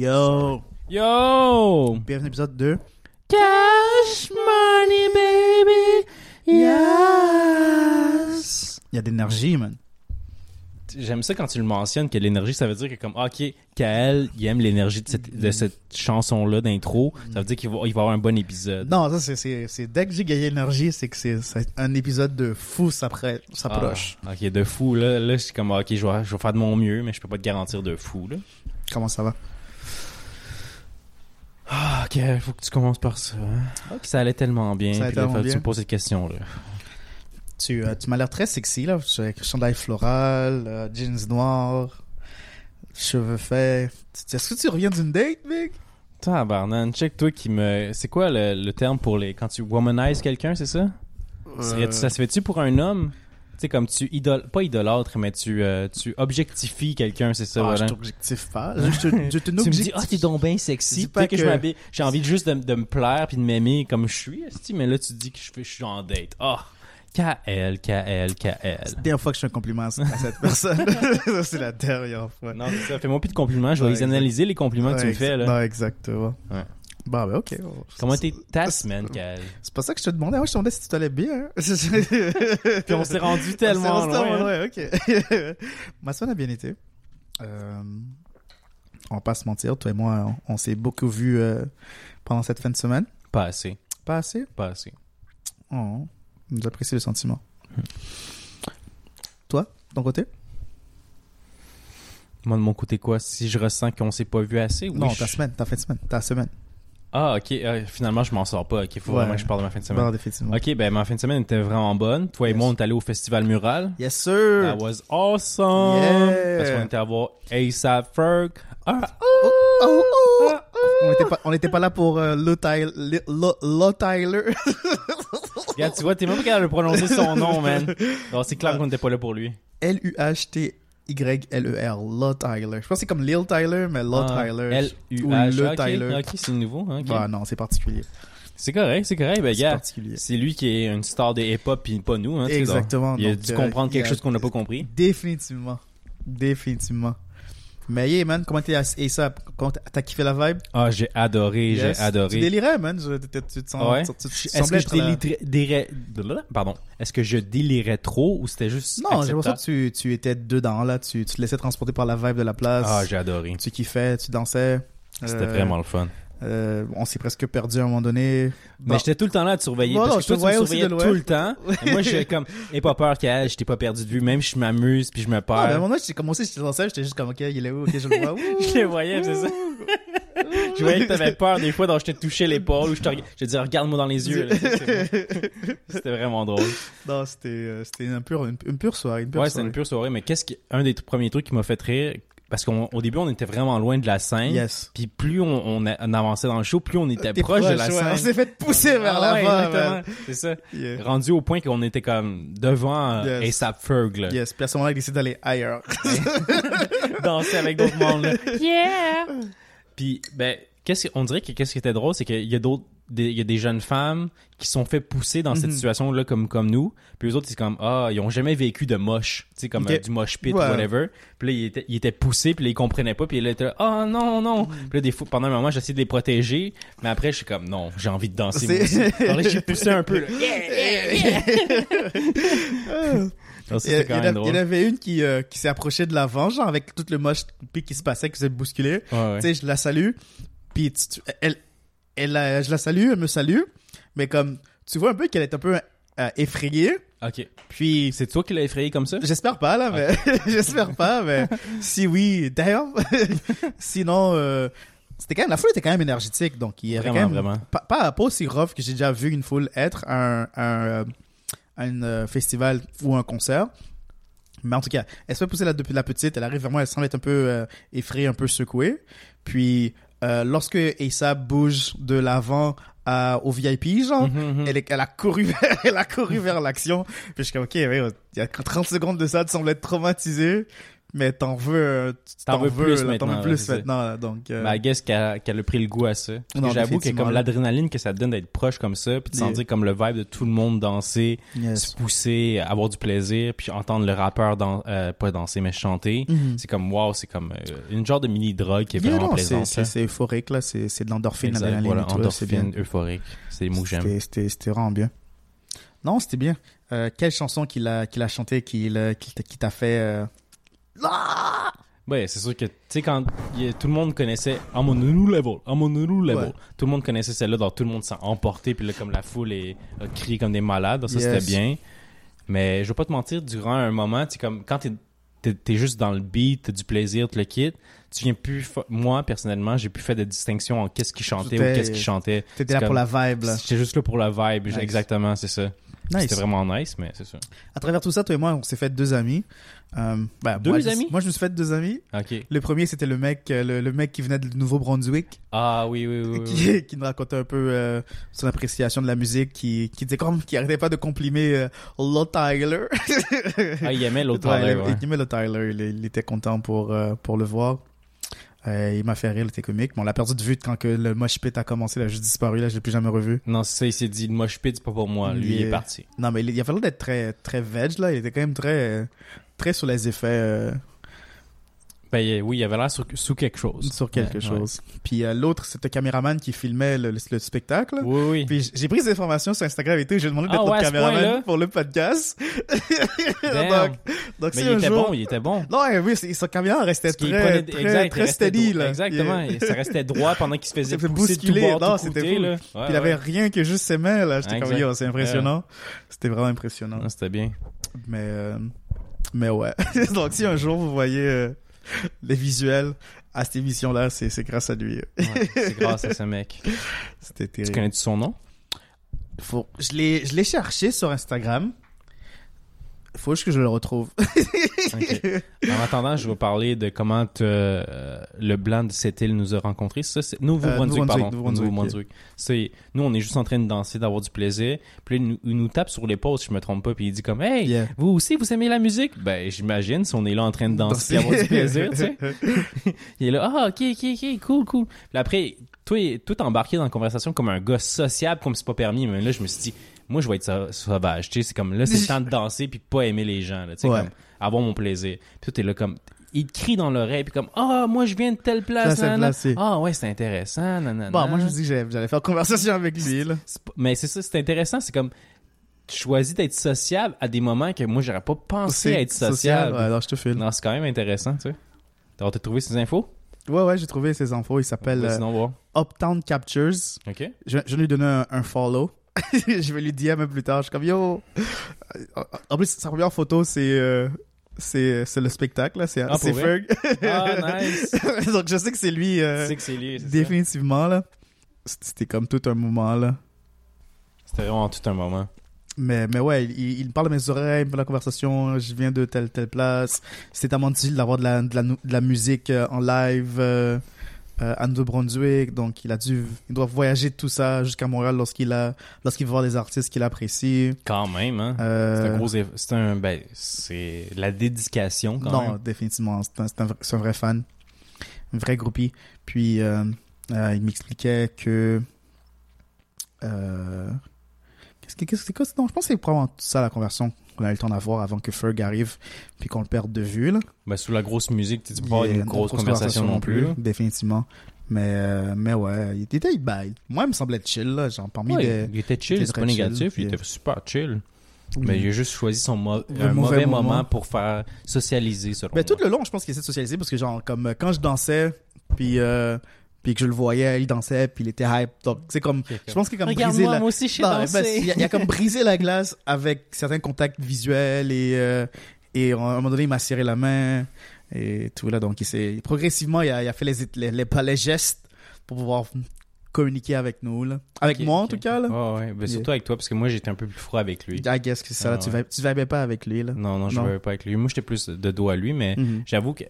Yo! Yo! Bienvenue à l'épisode 2. Cash money, baby! Yes! Il y a de l'énergie, man. J'aime ça quand tu le mentionnes, que l'énergie, ça veut dire que comme, ok, Kael, il aime l'énergie de cette, de cette chanson-là d'intro. Ça veut dire qu'il va, il va avoir un bon épisode. Non, ça, c'est- c'est c'est- dès que j'ai gagné l'énergie, c'est que c'est c'est un épisode de fou s'apprête- s'approche. Ah, ok, de fou, là. Là, je suis comme, ok, je vais, je vais faire de mon mieux, mais je peux pas te garantir de fou, là. Comment ça va? Ah, ok, faut que tu commences par ça. hein. Ça allait tellement bien. Ça puis là, bien. tu me poses cette question-là. Tu, euh, tu m'as l'air très sexy, là. Avec chandail floral, euh, jeans noirs, cheveux faits. Est-ce que tu reviens d'une date, mec? Tabarnan, check toi qui me. C'est quoi le, le terme pour les. Quand tu womanises quelqu'un, c'est ça? Ça se fait-tu pour un homme? Tu sais, comme tu idol... Pas idolâtre, mais tu, euh, tu objectifies quelqu'un, c'est ça, Ah, voilà. je t'objectif pas. Je te, je te Tu me dis, ah, t'es donc bien sexy. Peut-être que, je que- m'habille- j'ai envie de juste de, de me plaire puis de m'aimer comme je suis, mais là, tu dis que je, fais- je suis en date. Ah, KL, KL, KL. C'est la dernière fois que je fais un compliment à cette personne. C'est la dernière fois. Non, c'est ça. Fais-moi plus de compliments. Je vais Ouais, les analyser, les compliments que tu me fais, là. Non, exactement. Ouais. Bah, ben, ok. Comment t'es ta semaine, KL? C'est pas ça que je te demandais. Moi, je te demandais si tu allais bien. Puis on s'est rendu tellement On loin. hein. ok. Ma semaine a bien été. Euh, on va pas se mentir, toi et moi, on, on s'est beaucoup vus euh, pendant cette fin de semaine. Pas assez, Pas assez? pas assez. Oh, nous apprécions le sentiment. Toi, de ton côté? Moi, de mon côté, quoi? Si je ressens qu'on s'est pas vu assez, oui. non, je- ta semaine, ta fin de semaine, ta semaine. Ah, ok. euh, finalement, je m'en sors pas. Ok, faut Ouais. vraiment que je parle de ma fin de semaine. Non, définitivement. Ok, ben ma fin de semaine était vraiment bonne. Toi et Yes. moi, on est allés au festival mural. Yes, sir! That was awesome! Yeah. Parce qu'on était à voir ASAP Ferg. Ah, Oh, oh, oh. On n'était pas, on était pas là pour euh, Lo Tyler. Lo, Lo Tyler. regarde, tu vois, t'es même pas capable de prononcer son nom, man. Alors, c'est clair qu'on n'était pas là pour lui. L-U-H-T-Y-L-E-R. Lo Tyler. Je pense que c'est comme Lil Tyler, mais Lo Ah, Tyler. L-U-H. Ou le ok, Tyler. Ok, c'est nouveau. hein, ok. Bah non, c'est particulier. C'est correct, c'est correct. Ben, C'est gars, particulier. c'est lui qui est une star de hip-hop pis pas nous. Hein, sais, donc. Exactement. Il a dû euh, comprendre quelque il a- chose qu'on n'a pas compris. Définitivement. Définitivement. Mais yeah, man, comment t'es ASAP? Comment t'as kiffé la vibe? Ah, j'ai adoré, Yes. j'ai Tu adoré. délirais, man. Tu- tu te sens- Ouais. tu- tu- tu Est-ce que je la- délirais, pardon. Est-ce que je délirais trop ou c'était juste Non, j'ai l'impression que tu, tu étais dedans, là. Tu, tu te laissais transporter par la vibe de la place. Ah, j'ai adoré. tu kiffais, tu dansais. C'était Euh, vraiment le fun. Euh, on s'est presque perdu à un moment donné. Mais j'étais tout le temps là à te surveiller. Bon, non, parce je te que toi, tu voyais me aussi surveillais tout le temps. Et moi, j'ai comme, et pas peur qu'elle, je t'ai pas perdu de vue. Même si je m'amuse puis je me Ah, mais à un perds. moment donné, j'étais commencé, j'étais dans j'étais juste comme, ok, il est où, ok, je le vois. Je les voyais, c'est ça. Je voyais que t'avais peur des fois, donc je te touchais l'épaule ou je te, je disais, regarde-moi dans les yeux. C'était- vraiment drôle. Non, c'était, euh, c'était une pure, une, une pure soirée, une pure Ouais, c'était une pure soirée, mais qu'est-ce qui, un des premiers trucs qui m'a fait rire, parce qu'au début, on était vraiment loin de la scène. Yes. Puis plus on, on a- on avançait dans le show, plus on était proche, de la ouais. scène. On s'est fait pousser vers Ah ouais, l'avant, exactement. man. C'est ça. Yeah. Rendu au point qu'on était comme devant euh, Yes. ASAP Ferg, là. Yes, puis à ce moment-là, il décide d'aller ailleurs. danser avec d'autres mondes. là. Yeah! Puis, ben, qu'est-ce que- on dirait que qu'est-ce qui était drôle, c'est qu'il y a d'autres, des- il y a des jeunes femmes qui sont fait pousser dans cette Mhm. situation-là comme, comme nous. Puis eux autres, c'est comme, ah, ils ont jamais vécu de moche. Tu sais, comme euh, du moche pit Ouais. whatever. Puis là, ils étaient, ils étaient poussés, puis là, ils comprenaient pas. Puis là, ils étaient là, ah, non, non. Mhm. Puis là, des fois, pendant un moment, j'essayais de les protéger. Mais après, je suis comme, non, j'ai envie de danser. Alors là, j'ai poussé un peu, là. Yeah, yeah, yeah. Alors, ça, Il y, quand en même a- drôle. il y en avait une qui, euh, qui s'est approchée de l'avant, genre avec tout le moche pic qui se passait, qui s'est bousculé. Ouais, ouais. Tu sais, je la salue, puis tu- tu- elle, elle, je la salue, elle me salue, mais comme, tu vois un peu qu'elle est un peu euh, effrayée, Ok. puis C'est toi qui l'as effrayé comme ça? J'espère pas, là, mais j'espère pas, mais si oui, damn. Sinon, euh, c'était quand même, la foule était quand même énergétique, donc il y avait Vraiment, quand même, vraiment. Pas, pas, pas aussi rough que j'ai déjà vu une foule être à un, un, euh, un festival ou un concert. Mais en tout cas, elle se fait pousser la, depuis la petite, elle arrive vers moi, elle semble être un peu euh, effrayée, un peu secouée. Puis, euh, lorsque ASAP bouge de l'avant à- au VIP, genre, Mhm, mhm. elle, a couru vers, elle a couru vers l'action. Puis je suis comme, ok, il y a 30 secondes de ça, tu sembles être traumatisé. Mais t'en veux, euh, T'en veux plus là, maintenant, veux plus maintenant, là, donc. euh, I guess qu'elle a pris le goût à ça. J'avoue que comme l'adrénaline que ça te donne d'être proche comme ça, puis de Yeah. sentir comme le vibe de tout le monde danser, yes. se pousser, avoir du plaisir, puis entendre le rappeur dans, euh, pas danser mais chanter, Mhm. c'est comme wow, c'est comme euh, une genre de mini drogue qui est Yeah, vraiment non, c'est, plaisante. c'est, euphorique, là, c'est, de l'endorphine, l'adrénaline voilà, endorphine, euphorique, c'est que j'aime. C'était, vraiment bien. Non, c'était bien. Euh, quelle chanson qu'il a, qu'il a chanté, qu'il, qui t'a fait, euh... Ah! Ouais, c'est sûr que, tu sais, quand il y a- tout le monde connaissait I'm on a new level, I'm on a new level, Ouais. tout le monde connaissait celle-là, donc tout le monde s'est emporté, puis là, comme la foule est, a crié comme des malades, donc ça Yes. c'était bien. Mais je vais pas te mentir, durant un moment, tu comme quand t'es, t'es, t'es juste dans le beat, t'as du plaisir, tu le quittes, tu viens plus, moi, personnellement, j'ai plus fait de distinction en qu'est-ce qu'il chantait ou qu'est-ce qu'il chantait. T'étais là pour la vibe, là. J'étais juste là pour la vibe, Nice. exactement, c'est ça. Nice. C'était vraiment nice, mais c'est ça. À travers tout ça, toi et moi, on s'est fait deux amis. Euh, ben, Deux moi, je- amis? Moi, je me suis fait deux amis. Le premier, c'était le mec, euh, le, le mec qui venait du Nouveau-Brunswick, Ah oui, oui, oui. oui, oui. qui, qui nous racontait un peu euh, son appréciation de la musique, qui, qui disait comme, qui arrêtait pas de comprimer euh, Lord Tyler. Ah, il aimait Ouais, Tyler, il, ouais. il aimait le Tyler, il, il était content pour, pour le voir. Il m'a fait rire, il était comique. Mais on l'a perdu de vue quand que le mosh pit a commencé, il a juste disparu, là, je l'ai plus jamais revu. Non, c'est ça, il s'est dit, moi je pite, c'est pas pour moi. Lui, il est parti. Non, mais il, il a fallu d'être très, très veg, là. Il était quand même très, très sur les effets, euh, Ben il- oui, il avait l'air sur- sous quelque chose. sur quelque Ouais, chose. Puis euh, l'autre, c'était le caméraman qui filmait le, le- le spectacle. Oui, oui. Puis j'ai pris ces informations sur Instagram et tout, j'ai demandé d'être Ah notre ouais, caméraman pour le podcast. Donc, donc Mais il était jour- bon, il était bon. Non, ouais, oui, son caméra restait très, prenait- très, exact, très steady, droit. là. Exactement. Et ça restait droit pendant qu'il se faisait pousser tout bord, Non, tout c'était côté, fou. là. Puis il avait rien que juste ses mains, là. J'étais comme, yo, c'est impressionnant. C'était vraiment impressionnant. Non, C'était bien. Mais, euh, mais ouais. Donc, si un jour vous voyez euh, les visuels à cette émission-là, c'est c'est grâce à lui. Ouais, c'est grâce à ce mec. C'était Tu terrible. connais-tu son nom? Faut... Je l'ai je l'ai cherché sur Instagram. Faut juste que je le retrouve. En attendant, je vais parler de comment te- euh, le blanc de cette île nous a rencontrés. Ça, c'est Nouveau-Brunswick, Nouveau-Brunswick, pardon. Nouveau-Brunswick. C'est nous, on est juste en train de danser, d'avoir du plaisir. Puis là, il nous, tape sur l'épaule, si je me trompe pas, puis il dit comme, hey, Yeah. vous aussi, vous aimez la musique Ben, j'imagine si on est là en train de danser, et avoir du plaisir, tu sais. il est là, ah, ok, ok, ok, cool, cool. Puis après, toi, t'es embarqué dans la conversation comme un gars sociable, comme c'est pas permis. Mais là, je me suis dit, moi, je vais être sa- sauvage, tu sais. C'est comme, là, c'est le temps de danser puis pas aimer les gens, là, tu sais, Ouais. comme, avoir mon plaisir. Puis t'es là comme, il te crie dans l'oreille, puis comme, ah, moi, je viens de telle place. Ah, ouais, c'est intéressant, nanana. Bon, moi, je me dis que j'allais- faire conversation avec lui, là. Mais c'est ça, c'est intéressant, c'est comme, tu choisis d'être sociable à des moments que moi, j'aurais pas pensé à être sociable. Ouais, alors je te file. Non, c'est quand même intéressant, tu sais. T'as t'as trouvé ces infos? Ouais, ouais, j'ai trouvé ses infos. Il s'appelle euh. Uptown Captures. OK. Je, je vais lui donner un, un follow. je vais lui dire même plus tard. Je suis comme yo. En plus, sa première photo, c'est euh, c'est c'est le spectacle là. C'est Ah, c'est Ferg. Ah, nice. Donc je sais que c'est lui. euh, Tu sais que c'est lui, c'est ça. définitivement là. C'était comme tout un moment là. C'était vraiment tout un moment. Mais, mais ouais, il, il parle à mes oreilles, il me fait la conversation, je viens de telle, telle place. C'est tellement difficile d'avoir de la, de, la, de la musique euh, en live euh, euh, à Nouveau-Brunswick, donc il a dû, il doit voyager de tout ça jusqu'à Montréal lorsqu'il a, lorsqu'il veut voir des artistes qu'il apprécie. Quand même, hein. Euh, C'est un gros... eff- C'est un... Ben, c'est la dédication, quand non, même. définitivement, c'est un, vrai- c'est un vrai fan, un vrai groupie. Puis euh, euh, il m'expliquait que qu'est-ce que qu'est-ce que c'est quoi Non, je pense que c'est probablement ça la conversion qu'on a eu le temps d'avoir avant que Ferg arrive puis qu'on le perde de vue là. Ben, sous la grosse musique, tu peux pas avoir une grosse grosse conversation non plus. là. définitivement. Mais euh, mais ouais, il était il, ben, moi il me semblait chill là, genre parmi Ouais, des Il était chill, c'est pas négatif, il était super chill. Mais il a juste choisi son mo- un mauvais mauvais moment. moment. pour faire socialiser, selon Ben, tout le long, je pense qu'il essaie de socialiser parce que, genre, comme euh, quand je dansais, puis, euh, puis que je le voyais, il dansait, puis il était hype. Donc, c'est comme, je pense qu'il a comme la... moi aussi, je Non, ben, il, a, il a comme brisé la glace avec certains contacts visuels et, euh, et à un moment donné, il m'a serré la main et tout là. Donc, il s'est, progressivement, il a, il a fait les, les, les, pas les gestes pour pouvoir communiquer avec nous, là. Avec moi, en tout cas, là. Ouais, ouais. Ben, surtout avec toi, parce que moi, j'étais un peu plus froid avec lui. I guess que c'est ça, là. Ah, Tu, ouais. vibes- tu vibais pas avec lui, là. Non, non, je Non. ne pas avec lui. Moi, j'étais plus de dos à lui, mais Mhm. j'avoue que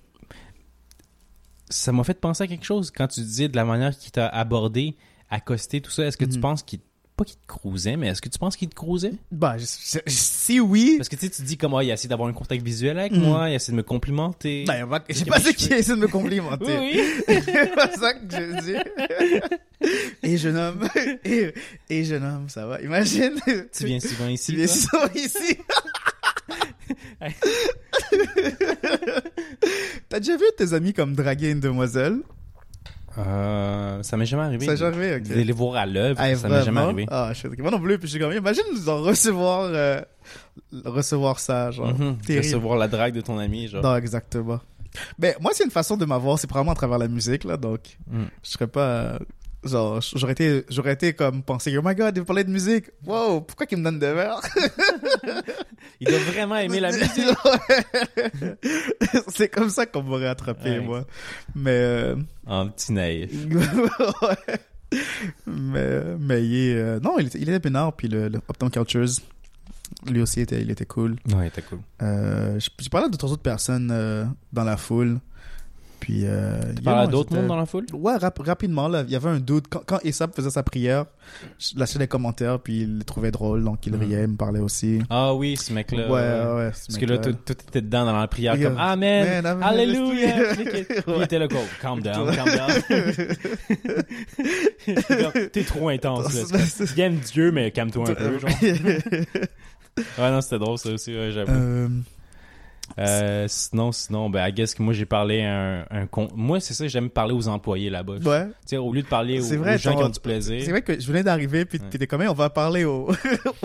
ça m'a fait penser à quelque chose quand tu disais de la manière qu'il t'a abordé, accosté, tout ça. Est-ce que tu Mhm. penses qu'il pas qu'il te cruisait, mais est-ce que tu penses qu'il te cruisait? Bah, je- je- si oui. Parce que tu sais, tu dis comme, ah, il a essayé d'avoir un contact visuel avec Mm. moi, il a essayé de me complimenter. Ben, va- j'ai pas je qu'il essaie de me complimenter. oui, oui. c'est pas ça que je dis. Et jeune homme, et, et jeune homme, ça va. Imagine. tu viens souvent ici. Tu viens souvent ici. T'as déjà vu tes amis comme draguer une demoiselle? Euh, ça m'est jamais arrivé. Ça a jamais arrivé, ok. De les voir à l'œuvre, Ah, ça m'est jamais vraiment? arrivé. Ah, je sais. Moi non plus, puis je suis comme, imagine genre recevoir, euh, recevoir ça, genre. Mhm. Terrible. Recevoir la drague de ton ami, genre. Non, exactement. Mais moi, c'est une façon de m'avoir, c'est probablement à travers la musique, là, donc Mm. je serais pas. Euh, Genre, j'aurais été, j'aurais été comme penser, oh my god, il parlait de musique. Wow, pourquoi qu'il me donne des verres? Il doit vraiment aimer la musique. C'est comme ça qu'on m'aurait attrapé, Ouais. moi. Mais, euh, En petit naïf. ouais. Mais, mais il est, euh, non, il était, il était peinard, puis le, le Uptown Cultures, lui aussi, était, il était cool. Ouais, t'es cool. Euh, j'ai parlé d'autres autres personnes euh, dans la foule. Puis, euh, Tu parles à d'autres mondes dans la foule? Ouais, rap- rapidement, là, il y avait un doute. Quand, quand Aesop faisait sa prière, je lâchais des commentaires, puis il le trouvait drôle, donc il Mhm. riait, il me parlait aussi. Ah oui, ce mec-là. ouais, ouais, ouais. ce Parce que là, tout, tout était dedans dans la prière, Yeah. comme Amen, Man, amen, Alléluia. il était là, quoi. Calm down, calm down. T'es trop intense. Il aime Dieu, mais calme-toi un peu, genre. Ouais, non, c'était drôle, ça aussi, ouais, j'avoue. Euh, Euh, sinon, sinon, ben, I guess que moi, j'ai parlé à un, un con... Moi, c'est ça, j'aime parler aux employés là-bas. ouais. Tu sais, au lieu de parler aux, C'est vrai, aux gens ton- qui ont du plaisir. C'est vrai que je venais d'arriver, puis Ouais. t'étais comme, on va parler au,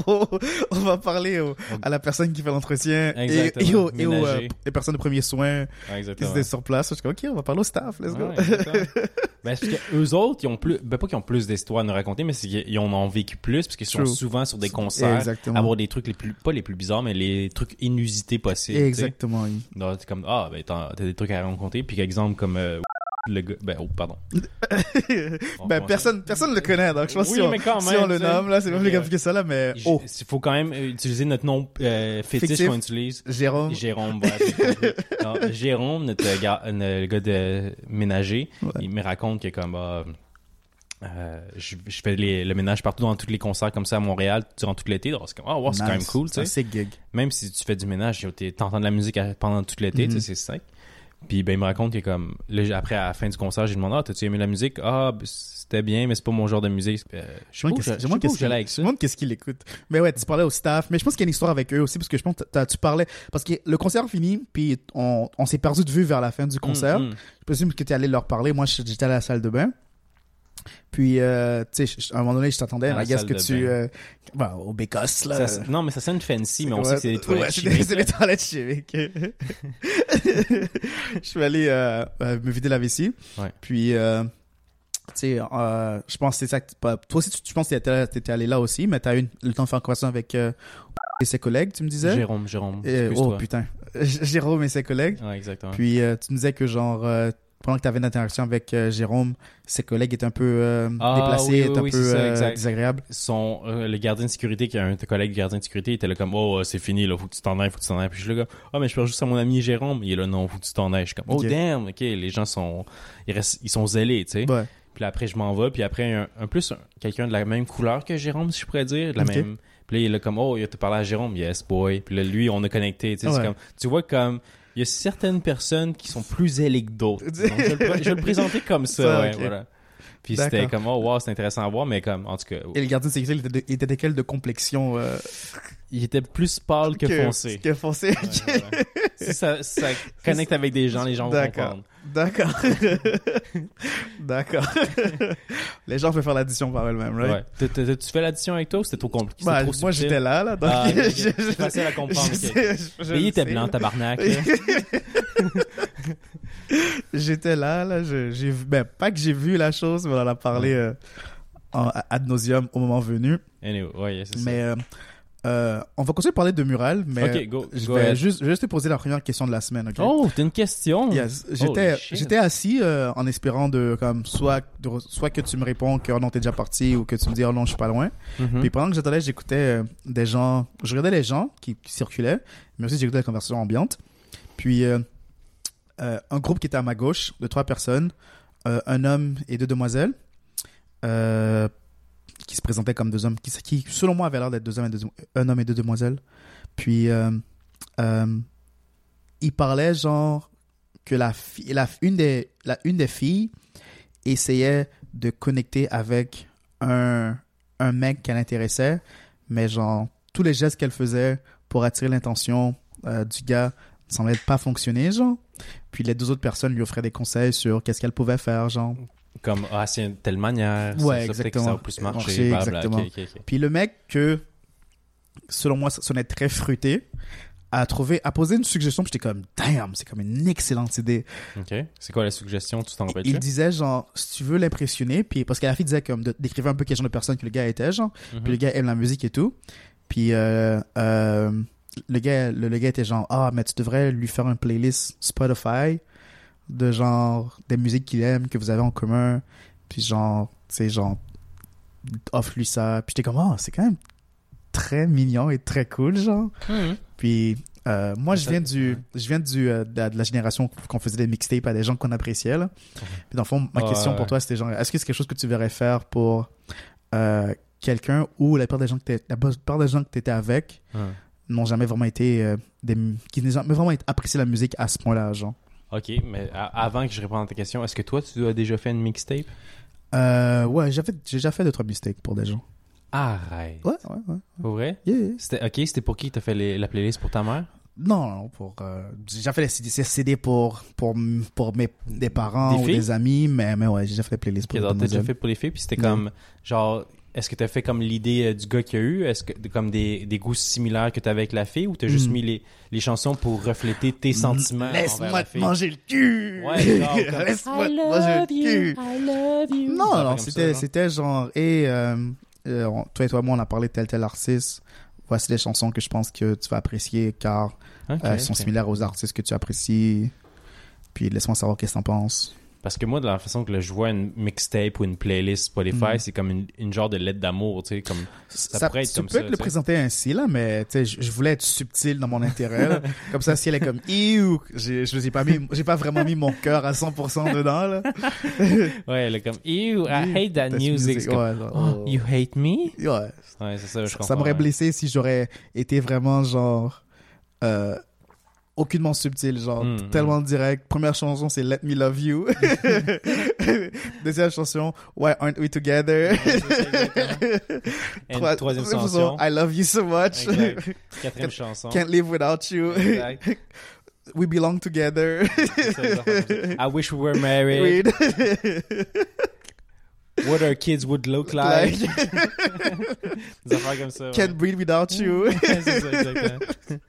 on va parler au- à la personne qui fait l'entretien et, Exactement, et, aux, et aux, euh, les personnes de premiers soins qui exactement. étaient sur place. Je suis comme, ok, on va parler au staff, let's go. Ouais, exactement. ben, parce que eux autres, ils ont plus, ben, pas qu'ils ont plus d'histoires à nous raconter, mais c'est qu'ils en ont vécu plus, parce qu'ils sont True. souvent sur des concerts, Exactement. avoir des trucs les plus, pas les plus bizarres, mais les trucs inusités possibles. sais. Exactement. oui. Donc, t'es comme, ah, ben, t'as des trucs à raconter, puis exemple, comme, euh, le gars, ben, oh, pardon. On ben, personne, personne le connaît, donc je pense que Oui, si on, mais quand si même, on le nomme, là, c'est pas plus Ok. compliqué que ça, là, mais, Il oh, faut quand même euh, utiliser notre nom euh, fétiche Fictif. qu'on utilise. Jérôme. Jérôme. Non, Jérôme, notre gars, le gars de ménager, Ouais. il me raconte que comme euh, je, je fais les- le ménage partout dans tous les concerts comme ça à Montréal durant tout l'été. Donc, C'est comme, oh, wow, c'est quand même cool, tu sais. Gig. Même si tu fais du ménage, t'entends de la musique pendant tout l'été, Mhm. sais, c'est sec. Puis ben, il me raconte que comme, là, après, à la fin du concert, j'ai demandé, ah, t'as-tu aimé la musique? Ah, ben, c'était bien, mais c'est pas mon genre de musique. Euh, je sais pas où je- je Je me demande qu'est-ce qu'il écoute. Mais ouais, tu parlais au staff. Mais je pense qu'il y a une histoire avec eux aussi, parce que je pense que tu parlais. Parce que le concert finit, puis on, on s'est perdu de vue vers la fin du concert. Mm, mm. Je présume que tu allé leur parler. Moi, j'étais à la salle de bain. Puis, euh, tu sais, à un moment donné, je t'attendais. À guess que tu. euh, ben, au bécosse, là. Ça- non, mais ça sonne fancy, mais on Ouais, sait que c'est des ouais, toilettes des- chimiques, c'est des toilettes chimiques. je suis allé euh, euh, me vider la vessie. Ouais. Puis, tu sais, je pense que c'est ça. que- pas- toi aussi, tu, tu penses que t'étais, t'étais allé là aussi, mais t'as eu le temps de faire une conversation avec et ses collègues, tu me disais? Jérôme, Jérôme. Oh putain. Jérôme et ses collègues. Ouais, exactement. Puis tu me disais que genre pendant que tu avais une interaction avec euh, Jérôme, ses collègues étaient un peu euh, Ah, déplacés, oui, oui, étaient un peu ça, euh, désagréables. Son, le gardien de sécurité, qui est un de tes collègues gardien de sécurité, il était là comme, oh, c'est fini, là, faut que tu t'en ailles, faut que tu t'en ailles. Puis je suis là comme, ah, mais je parle juste à mon ami Jérôme. Il est là, non, faut que tu t'en ailles. Je suis comme, oh, damn, ok, les gens sont, ils, restent, ils sont zélés, tu sais. Ouais. Puis là, après, je m'en vais, puis après, un, un plus, un- quelqu'un de la même couleur que Jérôme, si je pourrais dire, de la même. Puis là, il est là comme, oh, il a te parlé à Jérôme, yes, boy. Puis là, lui, on a connecté, tu sais. c'est Ouais. comme, tu vois, comme, il y a certaines personnes qui sont plus zélées que d'autres. Donc, je, vais le je le présenter comme ça, Ça, ouais, ok. voilà. Puis c'était comme, oh, wow, c'est intéressant à voir, mais comme, en tout cas, Et le gardien de sécurité, il était de, il était de quelle de complexion euh, il était plus pâle que, foncé. Que foncé. Ouais, ouais. si ça, ça connecte avec des gens, les gens vont D'accord. comprendre. D'accord. D'accord. Les gens peuvent faire l'addition par eux-mêmes, right? Ouais. Tu fais l'addition avec toi ou c'était trop compliqué? Bah, trop moi, j'étais là, là. Donc, Ah, ok, ok. je- je- C'est facile à comprendre, je ok. sais, je- Mais il était blanc, tabarnak. J'étais là, là. je- J'ai ben, pas que j'ai vu la chose, mais on en a parlé euh, en, ad nauseum au moment venu. Anyway, ouais, c'est ça. Mais euh, euh, on va continuer à parler de mural, mais Ok, go- je go vais juste, je vais juste te poser la première question de la semaine? Oh, t'as une question? Yes. J'étais, assis euh, en espérant de comme soit de que tu me réponds que oh non t'es déjà parti ou que tu me dis oh non je suis pas loin. Mhm. Puis pendant que j'attendais, j'écoutais euh, des gens, je regardais les gens qui, qui circulaient, mais aussi j'écoutais la conversation ambiante. Puis un groupe qui était à ma gauche de trois personnes, un homme et deux demoiselles, qui se présentaient comme deux hommes, qui, qui selon moi avaient l'air d'être deux hommes et deux, un homme et deux demoiselles. Puis euh, euh, il parlait genre que la, fi- la une des la une des filles essayait de connecter avec un un mec qu'elle intéressait, mais genre tous les gestes qu'elle faisait pour attirer l'intention euh, du gars ne semblaient pas fonctionner, genre. Puis les deux autres personnes lui offraient des conseils sur qu'est-ce qu'elle pouvait faire, genre. Comme, ah, c'est une telle manière. Ouais, ça, que exactement. ça va plus marcher. Marcher, exactement. Puis le mec que, selon moi, ça sonnait très fruité, a trouvé, a posé une suggestion, puis j'étais comme, damn, c'est comme une excellente idée. Ok. C'est quoi la suggestion? Tu t'en rappelles Il disait, genre, si tu veux l'impressionner, puis parce que la fille disait, comme, décrivait un peu quel genre de personne que le gars était, genre, Mhm. puis le gars aime la musique et tout. Puis, euh, euh, le gars, le, le gars était genre, ah, mais tu devrais lui faire une playlist Spotify de genre, des musiques qu'il aime, que vous avez en commun. Puis, genre, tu sais, genre, offre-lui ça. Puis, j'étais comme, oh, c'est quand même très mignon et très cool, genre. Puis, euh, moi, je viens du, je viens du, euh, de, la, de la génération qu'on faisait des mixtapes à des gens qu'on appréciait, là. Puis, dans le fond, ma Ouais, question ouais. pour toi, c'était genre, est-ce que c'est quelque chose que tu verrais faire pour euh, quelqu'un ou la plupart des gens que la plupart des gens que t'étais avec n'ont jamais vraiment été euh, des, qui n'ont jamais vraiment apprécié la musique à ce point-là, genre? Ok, mais avant que je réponde à ta question, est-ce que toi, tu as déjà fait une mixtape? Euh, ouais, j'ai déjà fait deux trois mixtapes pour des gens. Arrête. Ouais, ouais, ouais. Pour vrai? Yeah, yeah. C'était, ok, c'était pour qui? T'as fait les- la playlist pour ta mère? Non, non, pour euh, j'ai déjà fait des CD, pour pour pour mes des parents Des ou des amis, mais mais ouais, j'ai déjà fait des playlists pour donc des t'as déjà fait pour les filles, puis c'était comme, genre, est-ce que t'as fait comme l'idée euh, du gars qu'il y a eu? Est-ce que, comme des, des goûts similaires que t'avais avec la fille, ou t'as juste Hmm. mis les, les chansons pour refléter tes sentiments envers Laisse-moi la te manger le cul. Ouais, comme, Laisse-moi te manger le cul. I love you. Non, comme c'était, c'était genre, et euh, euh, toi et toi, moi, on a parlé de tel tel artiste. Voici des chansons que je pense que tu vas apprécier car euh, elles sont similaires aux artistes que tu apprécies. Puis laisse-moi savoir qu'est-ce que t'en penses. Parce que moi, de la façon que là, je vois une mixtape ou une playlist Spotify, Mm. c'est comme une, une genre de lettre d'amour, tu sais, comme... Ça, pourrait être tu comme peux ça, te le tu sais. présenter ainsi, là, mais tu sais, je, je voulais être subtil dans mon intérêt. là. comme ça, si elle est comme, Ew, je j'ai pas mis, j'ai pas vraiment mis mon cœur à 100% dedans, là. Ouais, elle est comme, ew, I hate that music. Comme, ouais, oh, oh. you hate me? Ouais, Ouais, c'est ça, je ça, comprends. ça m'aurait ouais. blessé si j'aurais été vraiment genre euh, aucunement subtil genre Mm, tellement direct première chanson c'est Let Me Love You deuxième chanson Why Aren't We Together? Trois- troisième chanson. I Love You So Much Exact. Quatrième chanson. Can't Live Without You Exact. We Belong Together. I wish we were married. What our kids would look like. Des affaires comme ça. ouais. Can't Breathe Without You c'est ça, exactement.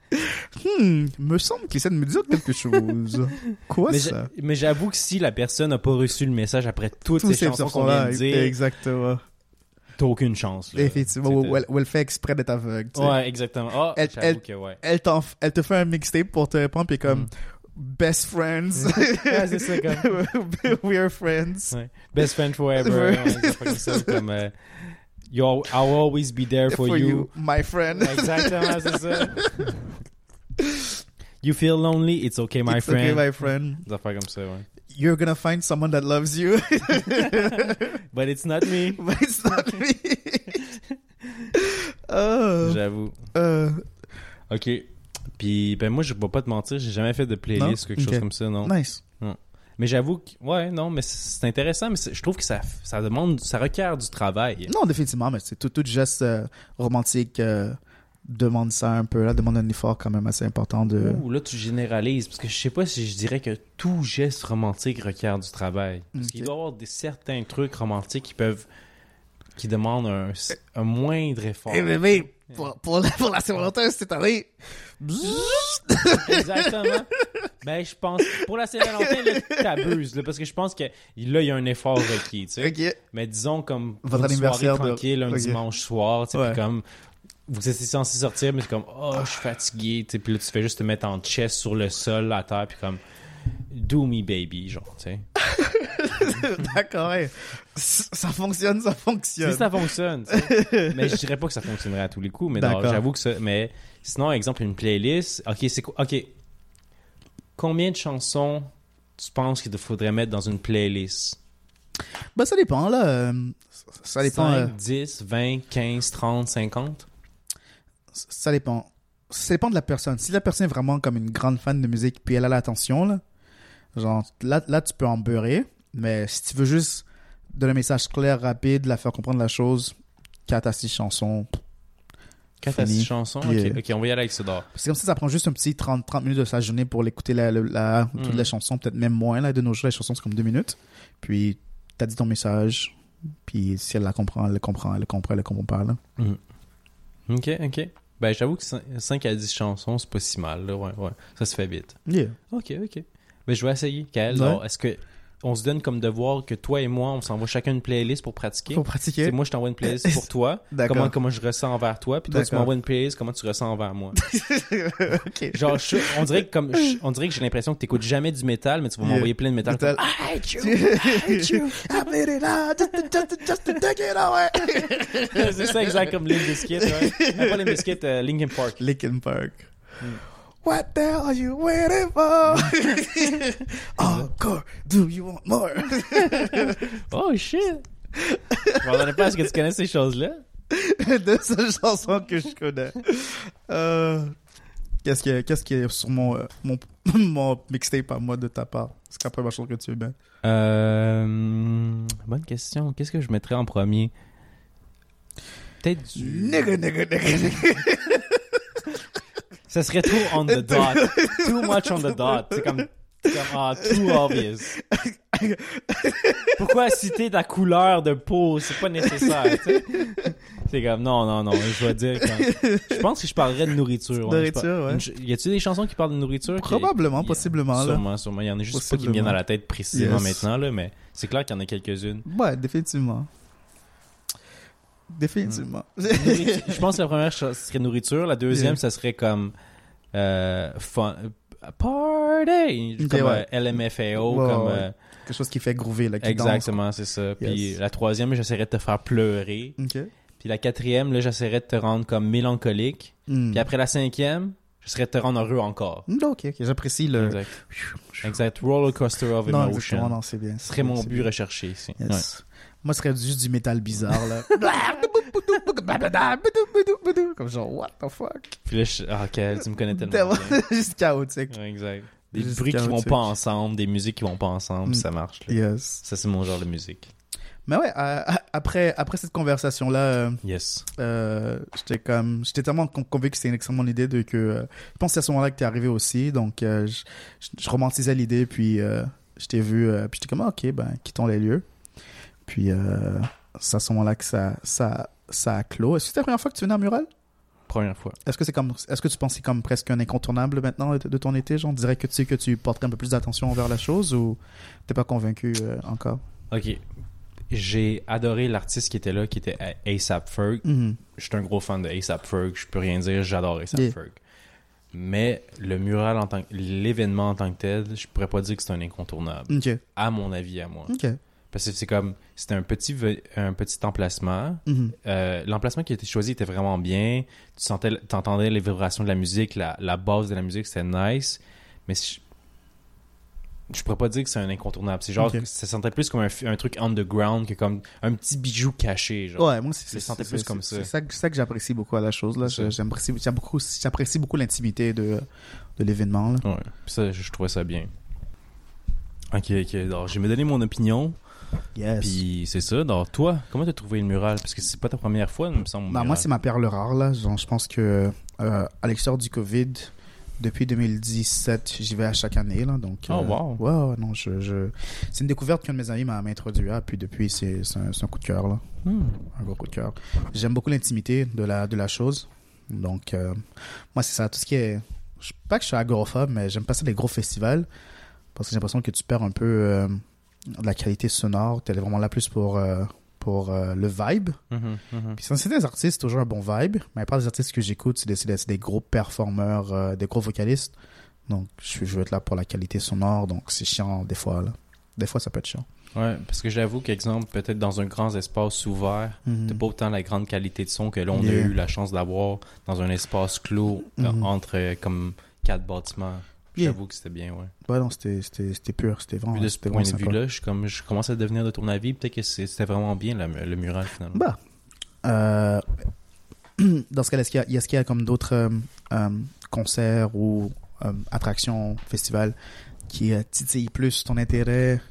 hmm, me semble qu'il essaie de me dire quelque chose quoi Mais ça? Mais j'avoue que si la personne n'a pas reçu le message après toutes Tous ces ces chansons qu'on vient de dire, exactement t'as aucune chance. là. Effectivement, ou elle, ou elle fait exprès d'être aveugle. tu sais. Ouais, exactement. Ah, Elle- j'avoue elle- que ouais. Elle, elle te fait un mixtape pour te répondre, puis comme Mm. Best friends. Ouais, c'est ça, comme- We are friends. Ouais. Best friend forever. Ouais. ouais, des affaires comme ça, comme euh, I'll always be there for, For you. you, my friend. Exactement, c'est ça. You feel lonely, it's okay, my It's friend. okay, my friend. Des affaires comme ça, ouais. You're gonna find someone that loves you, But it's not me. but it's not me. oh, J'avoue. euh, Ok. Puis, ben moi, je vais pas te mentir, j'ai jamais fait de playlist ou quelque chose comme ça, non. nice. Mais j'avoue que, ouais, non, mais c'est intéressant, mais je trouve que ça, ça demande, ça requiert du travail. Non, définitivement, mais c'est tout, tout geste euh, romantique euh, demande ça un peu, là, demande un effort quand même assez important de. Ouh, là, tu généralises, parce que je sais pas si je dirais que tout geste romantique requiert du travail. Parce qu'il doit y avoir des, certains trucs romantiques qui peuvent, qui demandent un, un moindre effort. Eh bébé, pour, pour, la, pour la Saint-Valentin cette année. Exactement. Ben, je pense, pour la Saint-Valentin, t'abuses, parce que je pense que là, il y a un effort requis, tu sais. ok. Mais disons, comme, Votre une anniversaire soirée de- tranquille, un dimanche soir, tu sais, Ouais. comme, vous êtes censé sortir, mais c'est comme, oh, je suis fatigué, tu sais, puis là, tu fais juste te mettre en chest sur le sol, à terre, puis comme, do me baby, genre, tu sais. D'accord, ouais. Ça fonctionne, ça fonctionne. Si ça fonctionne, mais je dirais pas que ça fonctionnerait à tous les coups, mais j'avoue que ça, mais sinon, exemple, une playlist, ok, c'est quoi, ok, combien de chansons tu penses qu'il te faudrait mettre dans une playlist? Bah, ça dépend, là. euh, ça dépend. 5, euh, 10, 20, 15, 30, 50? ça dépend. Ça dépend de la personne. Si la personne est vraiment comme une grande fan de musique, puis elle a l'attention, là, genre, là, là, tu peux en beurrer. Mais si tu veux juste donner un message clair, rapide, la faire comprendre la chose, 4 à 6 chansons. 4 à Fini. 6 chansons? Yeah. Ok, ok, on va y aller avec ça d'or. C'est comme ça, ça prend juste un petit 30, 30 minutes de sa journée pour l'écouter la, la, la- toutes Mm. les chansons, peut-être même moins. Là, de nos jours, les chansons, c'est comme 2 minutes. Puis, t'as dit ton message. Puis, si elle la comprend, elle le comprend, elle le comprend, elle le comprend pas. Là. Ok, ok. Ben, j'avoue que 5 à 10 chansons, c'est pas si mal, là. Ouais, ouais. Ça se fait vite. Yeah. Ok, ok. Ben, je vais essayer. Kael, Ouais. est-ce que on se donne comme devoir que toi et moi, on s'envoie chacun une playlist pour pratiquer? Tu pratiquer. sais, moi, je t'envoie une playlist pour toi. D'accord. Comment, comment je ressens envers toi. Puis toi, tu m'envoies une playlist, comment tu ressens envers moi. ok. Genre, je- on dirait que comme, je- on dirait que j'ai l'impression que t'écoutes jamais du métal, mais tu vas m'envoyer plein de métal. Metal. comme, I hate you. I hate you. I made it out just, just, just to take it away. c'est ça exact comme Limp Bizkit, ouais. Pas Limp Bizkit, euh, Linkin Park. Linkin Park. Hmm. What the hell are you waiting for? Encore, do you want more? Oh shit! Je m'attendais pas à ce que tu connaisses ces choses-là. de cette chanson que je connais. Euh, qu'est-ce qui est, qu'est-ce qui est sur mon, euh, mon, mon mixtape à moi de ta part? C'est la première chose que tu veux bien. Euh, bonne question. Qu'est-ce que je mettrais en premier? Peut-être du... Nigga, nigga, nigga, nigga. Ça serait trop on the dot. Too much on the dot. C'est comme, ah, too obvious. Pourquoi citer ta couleur de peau? C'est pas nécessaire, tu sais. C'est comme, non, non, non, je vais dire comme... Je pense que je parlerais de nourriture. ouais. Nourriture, par- ouais. Une Y a-tu des chansons qui parlent de nourriture? Probablement, qui- possiblement, là. Sûrement, sûrement. Il y en a juste pas qui me viennent à la tête précisément Yes. maintenant, là, mais c'est clair qu'il y en a quelques-unes. Ouais, définitivement. Définitivement. Nourriture- je pense que la première ch- serait nourriture, la deuxième, Yeah. ça serait comme euh, fun, party, comme ouais. euh, LMFAO, comme ouais. euh, Quelque chose qui fait groover, là, qui exactement, c'est ça. Puis Yes. la troisième, j'essaierais de te faire pleurer. Puis la quatrième, là, j'essaierais de te rendre comme mélancolique. Hmm. Puis après la cinquième, j'essaierais de te rendre heureux encore. Hmm, Ok, ok, j'apprécie le. Exact. Exact. Roller coaster of Non, emotion. non, c'est bien. Ce serait mon but bien. recherché ici. Ouais. Moi, ce serait juste du métal bizarre, là. Comme genre, what the fuck? Puis là, je... ah, Kel, tu me connais tellement bien. Juste chaotique. Ouais, exact. Des Juste bruits qui vont chaotique. pas ensemble, des musiques qui vont pas ensemble, Mm. ça marche. là. Yes. Ça, c'est mon genre de musique. Mais ouais, euh, après, après cette conversation-là, euh, Yes. euh, j'étais comme, j'étais tellement con- convaincu que c'était une excellente idée de que, euh, je pense que c'est à ce moment-là que t'es arrivé aussi, donc euh, je, romantisais l'idée, puis euh, je t'ai vu, euh, puis j'étais comme, ah, ok, ben, quittons les lieux. Puis euh, c'est à ce moment-là que ça, ça, ça a clos. Est-ce que c'était la première fois que tu venais à Mural? Première fois. Est-ce que c'est comme, est-ce que tu penses que c'est comme presque un incontournable maintenant de, de ton été, genre, on dirait que tu sais que tu porterais un peu plus d'attention envers la chose ou t'es pas convaincu euh, encore? Ok. J'ai adoré l'artiste qui était là, qui était ASAP Ferg. Mhm. Je suis un gros fan de ASAP Ferg. Je peux rien dire, j'adore ASAP Yeah. Ferg. Mais le mural en tant que... l'événement en tant que tel, je pourrais pas dire que c'est un incontournable. À mon avis, à moi. Ok. Parce que c'est comme, c'était un petit, un petit emplacement. Mhm. Euh, L'emplacement qui a été choisi était vraiment bien. Tu sentais, entendais les vibrations de la musique, la, la base de la musique, c'était nice. Mais je, je pourrais pas dire que c'est un incontournable. C'est genre, Ok. que ça sentait plus comme un, un truc underground que comme un petit bijou caché. Genre. Ouais, moi, c'est, c'est- plus comme ça. C'est ça, que- ça j'apprécie beaucoup à la chose, là. Ça. J'apprécie, beaucoup, j'apprécie beaucoup l'intimité de, de l'événement. Ouais. Ça, je, je trouvais ça bien. Ok, ok. Alors, je vais me donner mon opinion. Yes. Puis c'est ça. Alors, toi, comment t'as trouvé le mural? Parce que c'est pas ta première fois, il me semble. Bah, moi, c'est ma perle rare, là. Genre, je pense que, euh, à l'extérieur du COVID, depuis 2017, j'y vais à chaque année, là. Donc, Oh, euh, wow. Ouais, ouais, non, je, je... C'est une découverte qu'un de mes amis m'a introduit à, puis depuis, c'est, c'est, un, c'est un coup de cœur, là. Hmm. Un gros coup de cœur. J'aime beaucoup l'intimité de la, de la chose. Donc, euh, moi, c'est ça. Tout ce qui est. Je sais pas que je suis agoraphobe, mais j'aime pas ça les gros festivals. Parce que j'ai l'impression que tu perds un peu euh, de la qualité sonore. Tu es vraiment là plus pour, euh, pour euh, le vibe. Mhm, mhm. Puis c'est des artistes, toujours un bon vibe. Mais pas des artistes que j'écoute, c'est des, des, gros performeurs, euh, des gros vocalistes. Donc, je, je veux être là pour la qualité sonore. Donc, c'est chiant des fois. Là. Des fois, ça peut être chiant. Ouais, parce que j'avoue qu'exemple, peut-être dans un grand espace ouvert, Mhm. t'as pas autant la grande qualité de son que là, on a Yeah. eu la chance d'avoir dans un espace clos Mhm. entre comme quatre bâtiments. Yeah. J'avoue que c'était bien, ouais. Ouais, non, c'était, pur. C'était vraiment, de ce point de vue-là, je, comme, je commence à devenir de ton avis. Peut-être que c'était vraiment bien la- le mural finalement. Bah. Euh, dans ce cas, est-ce qu'il y a, y comme d'autres euh, euh, concerts ou attractions, festivals qui titillent plus ton intérêt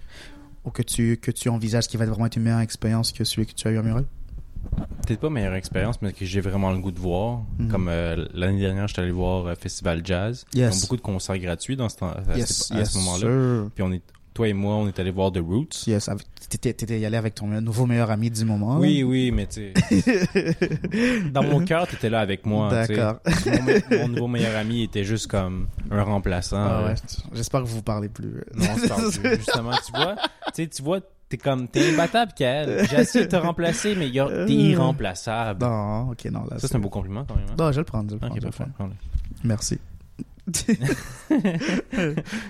ou que tu, que tu envisages qui va vraiment être une meilleure expérience que celui que tu as eu à Mural? Peut-être pas meilleure expérience, mais que j'ai vraiment le goût de voir. Mhm. Comme euh, l'année dernière, j'étais allé voir euh, Festival Jazz. Ils Yes. ont beaucoup de concerts gratuits dans ce temps- à, yes, ce, à yes, ce moment-là. Puis on est, toi et moi, on est allé voir The Roots. Yes, t'étais, y allé avec ton nouveau meilleur ami du moment. Oui, oui, mais tu dans mon cœur, t'étais là avec moi. D'accord. Mon, nouveau meilleur ami était juste comme un remplaçant. Ah euh, ouais, j'espère que vous vous parlez plus. Non, on se parle plus. Justement, tu vois, tu vois, t'es comme, t'es imbattable, Kael. J'ai essayé de te remplacer, mais il y a- t'es irremplaçable. Non, ok, non, là. Ça, c'est un beau compliment quand même. hein? Non, je vais le prendre, je vais le prendre, je le prendre. Merci.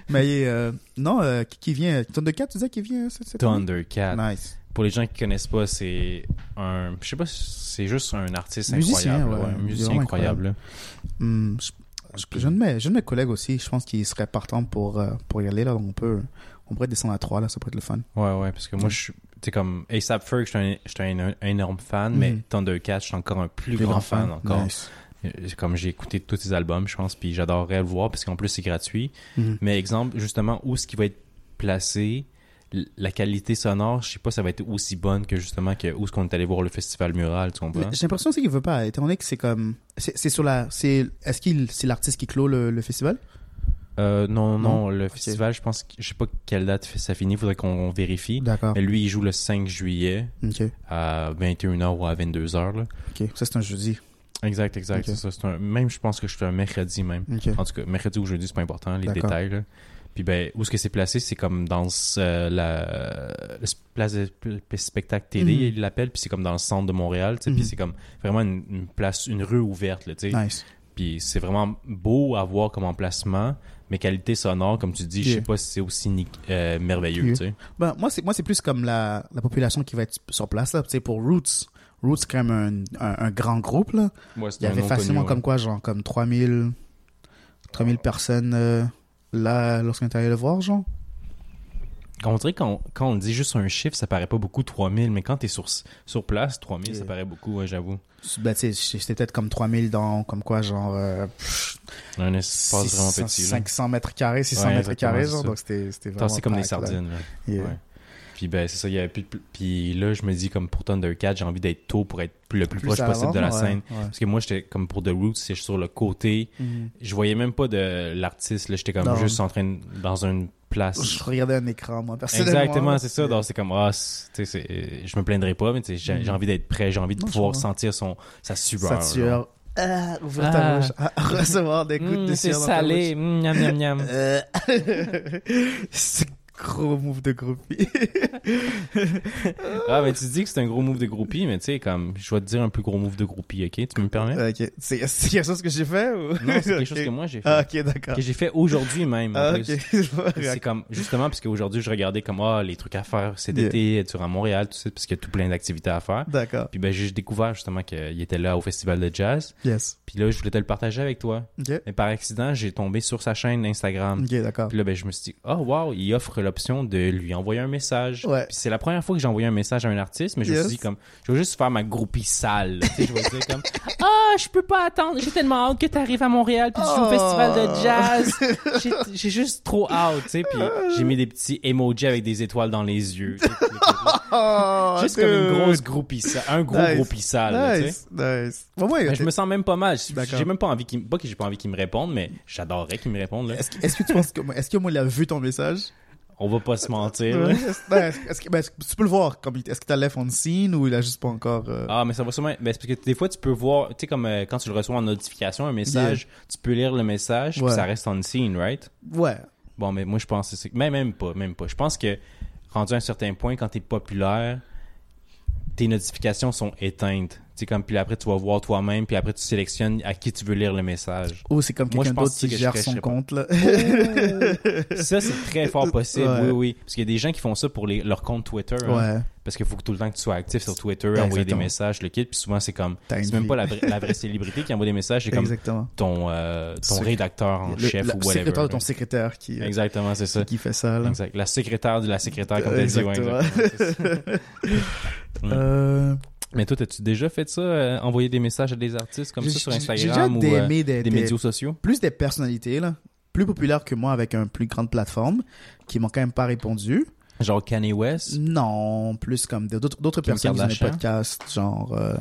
Mais euh, non, euh, qui, qui vient? Thundercat, tu disais qui vient cette? Thundercat. Nice. Pour les gens qui connaissent pas, c'est un, je sais pas, c'est juste un artiste Musicien, incroyable, ouais. ouais, un musicien incroyable. Hmm, je, je, je, de mes, je de mes collègues aussi, je pense qu'ils seraient partants pour, euh, pour y aller. Là, donc on, peut, on pourrait descendre à 3, là, ça pourrait être le fun. Ouais, ouais, parce que moi, je suis, tu comme ASAP Ferg, un, j'étais un, un énorme fan, mais Mhm. Thundercat, je suis encore un plus, Plus grand, fan, encore. Nice. Euh, Comme j'ai écouté tous ses albums, je pense, puis j'adorerais le voir parce qu'en plus c'est gratuit. Mhm. Mais exemple, justement, où est-ce qu'il va être placé, la qualité sonore, je sais pas, ça va être aussi bonne que justement que où est-ce qu'on est allé voir le festival mural, tu comprends? J'ai l'impression aussi qu'il veut pas, étant donné que c'est comme. C'est c'est sur la. c'est Est-ce qu'il c'est l'artiste qui clôt le, le festival? Euh, non, non, Non? le festival, je pense, je sais pas quelle date ça finit, faudrait qu'on vérifie. D'accord. Mais lui, il joue le 5 juillet à 21h ou à 22h. Là. Ok. Ça, c'est un jeudi. Exact, exact. Ça. Un... Même, je pense que je suis un mercredi même. En tout cas, mercredi ou jeudi, c'est pas important, les détails. Là. Puis ben, où est-ce que c'est placé? C'est comme dans euh, la place de spectacle télé, Mhm. il l'appelle, puis c'est comme dans le centre de Montréal, tu sais, Mhm. puis c'est comme vraiment une, une place, une rue ouverte, là, tu sais. Nice. Puis c'est vraiment beau à voir comme emplacement, mais qualité sonore, comme tu dis, je Yeah. sais pas si c'est aussi ni- euh, merveilleux, Yeah. tu sais. Ben, moi, c'est moi c'est plus comme la, la population qui va être sur place. Là. Tu sais, pour Roots, Roots, c'est quand même un, un, un grand groupe. Là. Ouais, Il y avait facilement connu, ouais. comme quoi, genre, comme 3000, 3000 personnes euh, là lorsqu'on est allé le voir, genre. On dirait quand, quand on dit juste un chiffre, ça paraît pas beaucoup 3000, mais quand t'es sur, sur place, 3000, ça paraît beaucoup, ouais, j'avoue. Ben, tu sais, c'était peut-être comme 3000 dans, comme quoi, genre, euh, Un espace vraiment 600, petit. là. 500 mètres carrés, 600 Ouais, mètres carrés, genre. Donc, c'était vraiment. c'est comme des sardines. Yeah. Puis ben c'est ça, il y avait plus de puis là je me dis comme pour Thundercat, j'ai envie d'être tôt pour être le plus, Plus proche possible de la ouais, scène ouais. parce que moi j'étais comme pour The Roots, c'est sur le côté, Mhm. je voyais même pas de l'artiste là, j'étais comme Non. juste en train de- dans une place Je regardais un écran, moi, personnellement. Exactement, c'est ça. Donc c'est comme ah, c'est- c'est- je me plaindrai pas, mais j'ai j'ai envie d'être prêt, j'ai envie de Non, pouvoir sentir son sa sueur. Ça là. tueur. Ah, ouvrir ta Ah. bouche. Ah, recevoir des gouttes Mm, de c'est sueur ta salé, mm, miam miam. Gros move de groupie. ah mais tu dis que c'est un gros move de groupie, mais tu sais comme je vais te dire un plus gros move de groupie, OK? Tu me permets? Ok. C'est quelque chose que j'ai fait ou? Non, c'est quelque chose que moi j'ai fait. Ah, ok, d'accord. que j'ai fait aujourd'hui même. Ah. C'est comme, justement, parce qu'aujourd'hui, je regardais comme, ah, les trucs à faire cet Yeah. été, à Montréal, tout ça, parce qu'il y a tout plein d'activités à faire. D'accord. Puis ben, j'ai découvert justement qu'il était là au festival de jazz. Yes. Puis là, je voulais te le partager avec toi. Ok. Mais par accident, j'ai tombé sur sa chaîne Instagram. Ok, d'accord. Puis là, ben, je me suis dit, oh wow, il offre l'option de lui envoyer un message. Ouais. Puis c'est la première fois que j'ai envoyé un message à un artiste, mais je me suis dit comme, je vais juste faire ma groupie sale. tu sais, je vais dire comme, ah, je peux pas attendre, j'ai tellement hâte que tu arrives à Montréal puis tu joues au Oh. festival de jazz. J'ai- J'ai juste trop hâte, tu sais. Puis j'ai mis des petits emojis avec des étoiles dans les yeux. tu sais, puis- Oh, juste comme une grosse groupie sale, un gros Nice. groupie sale, là, tu sais. Nice, nice. Bon, ouais, Mais je me sens même pas mal. J'ai D'accord. j'ai même pas envie qu'il, pas que j'ai pas envie qu'il me réponde, mais j'adorerais qu'il me réponde, là. Est-ce que, est-ce que tu penses que, est-ce que moi, il a vu ton message? On va pas se mentir. Ouais. Ben, que, ben, tu peux le voir? Comme, est-ce que t'as left on scene ou il a juste pas encore, euh, Ah, mais ça va sûrement. Ben, parce que des fois, tu peux voir, tu sais, comme euh, quand tu le reçois en notification, un message, tu peux lire le message, puis Ouais. ça reste en scene, right? ouais. Bon, mais moi, je pense que c'est. Mais même pas, même pas. Je pense que, rendu à un certain point, quand t'es populaire, tes notifications sont éteintes. Sais, comme, puis après, tu vas voir toi-même, puis après, tu sélectionnes à qui tu veux lire le message. Ou c'est comme quelqu'un d'autre qui gère son compte, là. ça, c'est très fort possible, Ouais. oui, oui. Parce qu'il y a des gens qui font ça pour les, leur compte Twitter. hein. ouais. Parce qu'il faut que tout le temps que tu sois actif sur Twitter, Ouais, envoyer des messages, le kit. Puis souvent, c'est comme. C'est même pas la, vraie- la vraie célébrité qui envoie des messages, c'est comme Exactement. ton, euh, ton rédacteur en Le- chef la- ou whatever. secrétaire de ton secrétaire qui, euh, Exactement, c'est ça. qui fait ça, là. Exact. La secrétaire de la secrétaire, comme t'as dit. Ouais, Exactement. Euh, Mais toi, as-tu déjà fait ça, euh, envoyer des messages à des artistes comme ça sur Instagram ou déjà euh, DMé des, des des- médias sociaux? plus des personnalités, là, plus populaires que moi avec une plus grande plateforme, qui m'ont quand même pas répondu. Genre Kanye West? Non, plus comme d'autres personnes des Kardashian? podcasts, genre, euh,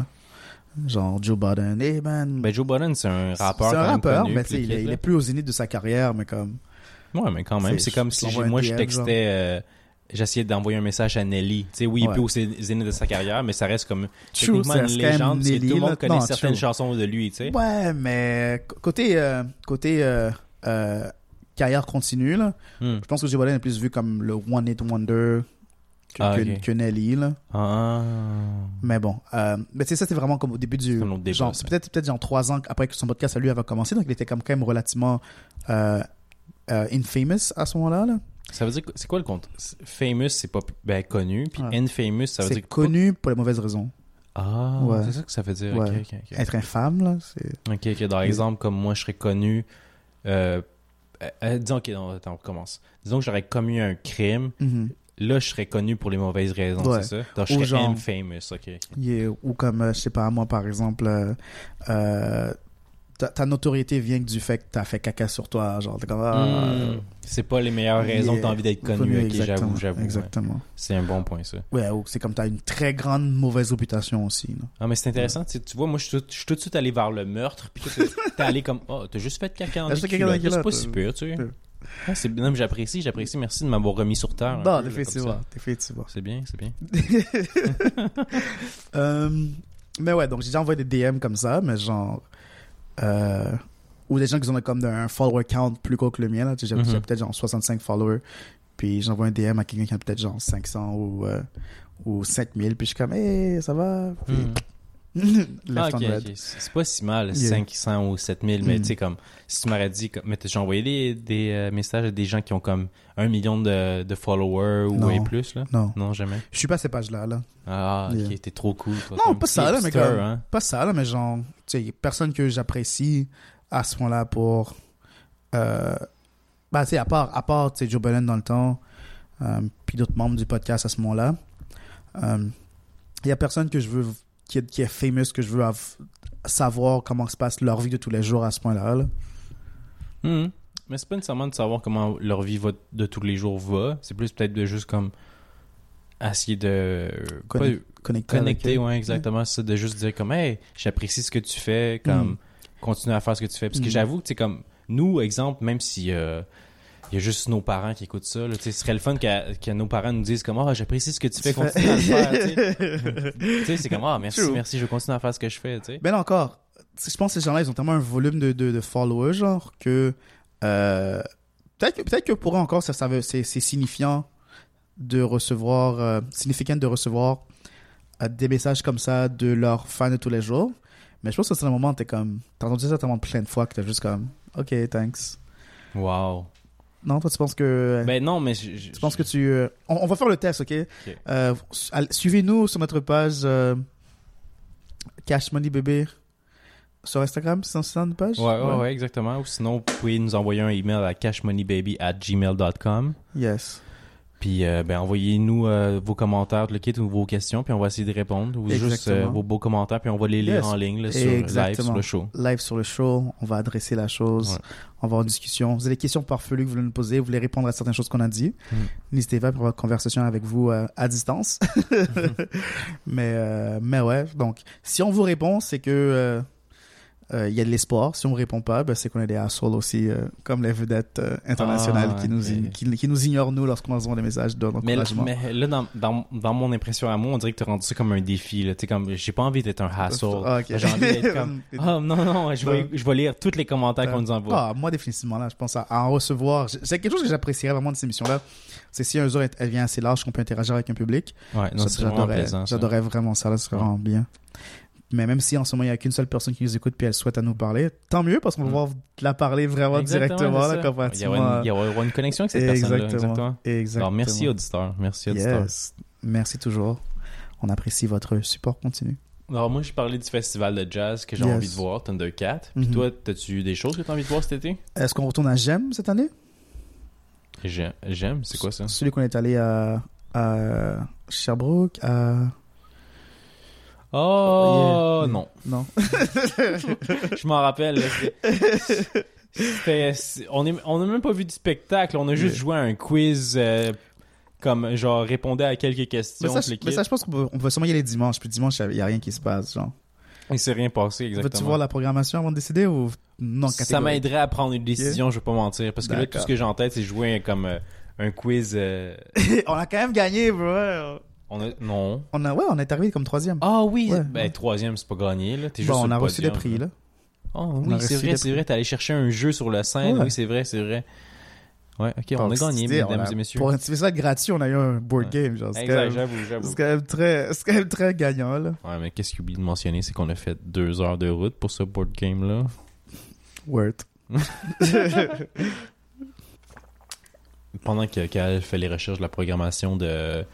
genre Joe Biden. Hey man, Ben, Joe Budden, c'est un rappeur. c'est un rappeur, mais il, il est plus au zénith de sa carrière, mais comme. Ouais, mais quand même, C'est- comme si moi je textais, euh, j'essayais d'envoyer un message à Nelly. Tu sais, oui, il est Ouais. plus au zé- zénith de sa carrière, mais ça reste comme True, techniquement une légende parce que Nelly, tout le monde là. connaît Non, certaines true. chansons de lui, tu sais. Ouais, mais côté, euh, côté euh, euh, carrière continue, là, Hmm. je pense que Biden est plus vu comme le One Hit Wonder que, Ah, que, ok. que Nelly, là. Ah. Mais bon, mais tu sais, ça c'était vraiment comme au début du. Débat, genre, c'est peut-être peut-être genre trois ans après que son podcast à lui avait commencé, donc il était comme quand même relativement infamous à ce moment-là. Là. Ça veut dire que- c'est quoi le compte? Famous, c'est pas ben, connu, puis Ouais. infamous, ça veut dire connu pour les mauvaises raisons. Ah, Ouais. c'est ça que ça veut dire. Ouais. Être infâme, là, c'est. Ok, ok. Dans exemple, comme moi, je serais connu. Euh, euh, euh, disons, ok, non, attends, on recommence. Disons que j'aurais commis un crime. Mhm. Là, je serais connu pour les mauvaises raisons, Ouais. c'est ça? Donc, je Ou serais genre- infamous, ok. Yeah, ou comme, euh, je sais pas, moi par exemple, ta, ta notoriété vient du fait que t'as fait caca sur toi. Genre, t'es comme. ah, Hmm. C'est pas les meilleures raisons yeah, que t'as envie d'être connu, j'avoue, j'avoue. ouais. Exactement. C'est un bon point, ça. Ouais, ou c'est comme t'as une très grande mauvaise réputation aussi. là. Ah, mais c'est intéressant, tu vois, moi, je suis tout, de suite allé vers le meurtre, puis t'es- allé comme, oh, t'as juste fait caca culottes, c'est pas si euh, pire, tu sais. euh. Ah, c'est- non, mais j'apprécie, j'apprécie, merci de m'avoir remis sur terre. un Non, ça. effectivement. C'est bien, c'est bien. Euh, mais ouais, donc j'ai déjà envoyé des DM comme ça, mais genre. Euh, ou des gens qui ont comme un follower count plus gros que le mien. J'ai Mhm. j'ai peut-être genre 65 followers. Puis j'envoie un DM à quelqu'un qui a peut-être genre 500 ou, euh, ou 5000. Puis je suis comme, hey, ça va? Puis, Hmm. Ah. C'est pas si mal, Yeah. 500 ou 7000, mais Mm. tu sais, comme, si tu m'aurais dit, comme, mais j'ai envoyé des, des euh, messages à des gens qui ont comme un million de, de followers ou et plus, là? Non, Non, jamais? je suis pas à ces pages-là. Là. Ah, ok, Yeah. t'es trop cool. toi, Non, pas ça, là, mais comme- hein? Pas ça, là, mais genre, tu sais, personne que j'apprécie à ce moment-là pour. Euh, bah, tu sais, à part, à part tu sais, Joe Biden dans le temps, euh, puis d'autres membres du podcast à ce moment-là, il y a personne que je veux, qui est, qui est famous, que je veux av- savoir comment se passe leur vie de tous les jours à ce point-là. là. Mhm. Mais c'est pas nécessairement de savoir comment leur vie va- de tous les jours va. C'est plus peut-être de juste comme essayer de Connect- pas- connecter, eux. ouais, exactement. C'est de juste dire comme, hey, j'apprécie ce que tu fais, comme, Mm. continue à faire ce que tu fais. Parce que Mm. j'avoue que, tu comme, nous, exemple, même si euh, il y a juste nos parents qui écoutent ça, là, ce serait le fun que, que nos parents nous disent comme, ah, j'apprécie ce que tu fais, continue à le faire, tu sais. C'est comme, ah, merci, True. merci, je continue à faire ce que je fais, tu sais. Ben là encore, je pense que ces gens-là, ils ont tellement un volume de, de, de followers, genre, que euh, peut-être que, peut-être que pour eux encore, ça, ça c'est signifiant de recevoir, euh, significant de recevoir euh, des messages comme ça de leurs fans de tous les jours. Mais je pense que c'est un moment où t'es comme, t'as entendu ça tellement plein de fois que t'es juste comme, ok, thanks. Wow. Non, toi, tu penses que, Ben non, mais je, je- tu penses que tu, euh, on, on va faire le test, ok? Euh, suivez-nous sur notre page euh, Cash Money Bébé sur Instagram, c'est ça notre page? Ouais, ouais, ouais, exactement. Ou sinon, vous pouvez nous envoyer un email à cashmoneybaby at gmail.com. Yes. Puis, euh, ben, envoyez-nous euh, vos commentaires, le kit ou vos questions, puis on va essayer de répondre. Ou juste Exactement. euh, vos beaux commentaires, puis on va les lire Yes. en ligne là, sur live Exactement. sur le show. Live sur le show, on va adresser la chose, Ouais. on va une discussion. Vous avez des questions farfelues que vous voulez nous poser, vous voulez répondre à certaines choses qu'on a dit. Mm. N'hésitez pas pour avoir une conversation avec vous euh, à distance. mais, euh, mais ouais, donc si on vous répond, c'est que euh, euh, il y a de l'espoir. Si on répond pas, ben, c'est qu'on est des assholes aussi, euh, comme les vedettes euh, internationales Ah, qui, nous, ok. qui, qui nous ignorent nous lorsqu'on envoie des messages Mais, d'encouragement. mais là, dans, dans, dans mon impression à moi, on dirait que tu as rendu ça comme un défi. Là. Tu sais, comme, j'ai pas envie d'être un hassle. Ah. J'ai envie d'être comme, oh non, non, je vais, Non. je vais lire tous les commentaires qu'on nous envoie. Ah, moi, définitivement, là, je pense à, à en recevoir. C'est quelque chose que j'apprécierais vraiment de ces émissions-là. C'est si un jour elle, elle vient assez large qu'on peut interagir avec un public. Ouais, non, Ça, c'est vraiment j'adorais- plaisant. J'adorais vraiment ça, là, ce serait Ouais. vraiment bien. Mais même si en ce moment, il n'y a qu'une seule personne qui nous écoute puis elle souhaite à nous parler, tant mieux parce qu'on va Mm. pouvoir la parler vraiment Exactement, directement, là, comparativement Il y aura une, il y aura une connexion avec cette personne-là. Exactement. Exactement. Exactement. Alors, merci auditeur. Merci auditeur. Yes. Merci toujours. On apprécie votre support continu. Alors, moi, j'ai parlé du festival de jazz que j'ai Yes. envie de voir, Thundercat. Puis Mhm. toi, as-tu eu des choses que tu as envie de voir cet été? Est-ce qu'on retourne à Gem cette année? J'aime. J'aime, c'est quoi ça? Celui qu'on est allé à, à Sherbrooke, à... Oh, Yeah. non. Non. Je m'en rappelle. là, c'est- c'était- c'est- on n'a on a même pas vu du spectacle. On a juste Yeah. joué à un quiz euh, comme genre répondait à quelques Mais questions. ça, je- mais ça, je pense qu'on peut, on peut sûrement y aller dimanche. Puis dimanche, il n'y a rien qui se passe. Genre. Il s'est rien passé exactement. Veux-tu voir la programmation avant de décider ou non Ça m'aiderait à prendre une décision, je vais pas mentir. Parce que là, tout ce que j'ai en tête, c'est jouer comme euh, un quiz. euh, on a quand même gagné, bro. On a... Non. On a, ouais, on est arrivé comme troisième. Ah oui, Ouais, ben ouais. troisième, c'est pas gagné. Là. Juste bon, on a reçu des prix, là. Oh oui, c'est vrai, c'est vrai. T'es allé chercher un jeu sur le scène. Ouais. Oui, c'est vrai, c'est vrai. Ouais, ok, on a gagné, mesdames et messieurs. Pour un petit ça gratuit, on a eu un board game. Genre, Exact, j'avoue, j'avoue. c'est quand même très, c'est quand même très gagnant, là. Ouais, mais qu'est-ce qu'il oublie de mentionner, c'est qu'on a fait deux heures de route pour ce board game-là. Word. Pendant que- qu'elle fait les recherches de la programmation de...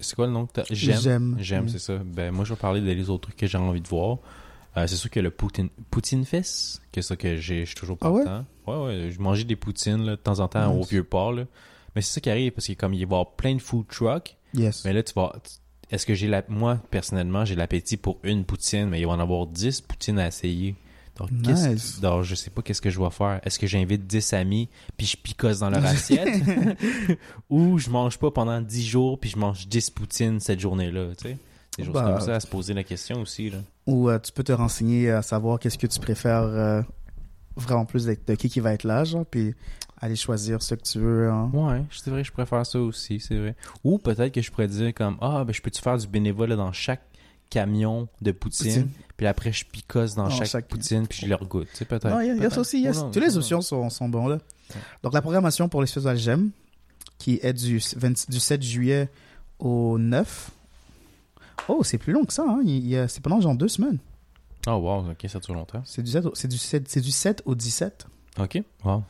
C'est quoi le nom que t'as? J'aime. J'aime. J'aime, Mm. c'est ça. Ben, moi, je vais parler des autres trucs que j'ai envie de voir. Euh, c'est sûr que le Poutine, Poutine Fest, que ça que j'ai, je suis toujours Ah ouais? partant. Ouais, ouais, je mangeais des poutines, là, de temps en temps, Nice. au Vieux-Port, là. Mais c'est ça qui arrive, parce que comme il va y avoir plein de food trucks, Yes. mais là, tu vas... Est-ce que j'ai la... Moi, personnellement, j'ai l'appétit pour une poutine, mais il va en avoir 10 poutines à essayer. Donc, Nice. donc, je sais pas qu'est-ce que je vais faire. Est-ce que j'invite 10 amis, puis je picosse dans leur assiette? Ou je mange pas pendant 10 jours, puis je mange 10 poutines cette journée-là, tu sais? Des choses Bah, comme ça à se poser la question aussi, là. Ou euh, tu peux te renseigner à savoir qu'est-ce que tu préfères euh, vraiment plus de, de qui qui va être là, genre, puis aller choisir ce que tu veux. hein. Ouais, c'est vrai, je préfère ça aussi, c'est vrai. Ou peut-être que je pourrais dire comme, ah, ben je peux-tu faire du bénévole dans chaque camion de poutine, Poutine. puis après je picosse dans chaque, chaque- poutine, puis je leur goûte, tu sais, peut-être. Non, il y a- il y, a ça aussi, yes. Oh Toutes les options sont, sont bonnes, là. Ouais. Donc, la programmation pour les festivals J'aime, qui est du, 20 du 7 juillet au 9. Oh, c'est plus long que ça, hein. C'est pendant genre deux semaines. Oh wow, ok, ça dure longtemps. C'est du 7 au, c'est du 7, c'est du 7 au 17. Ok, wow.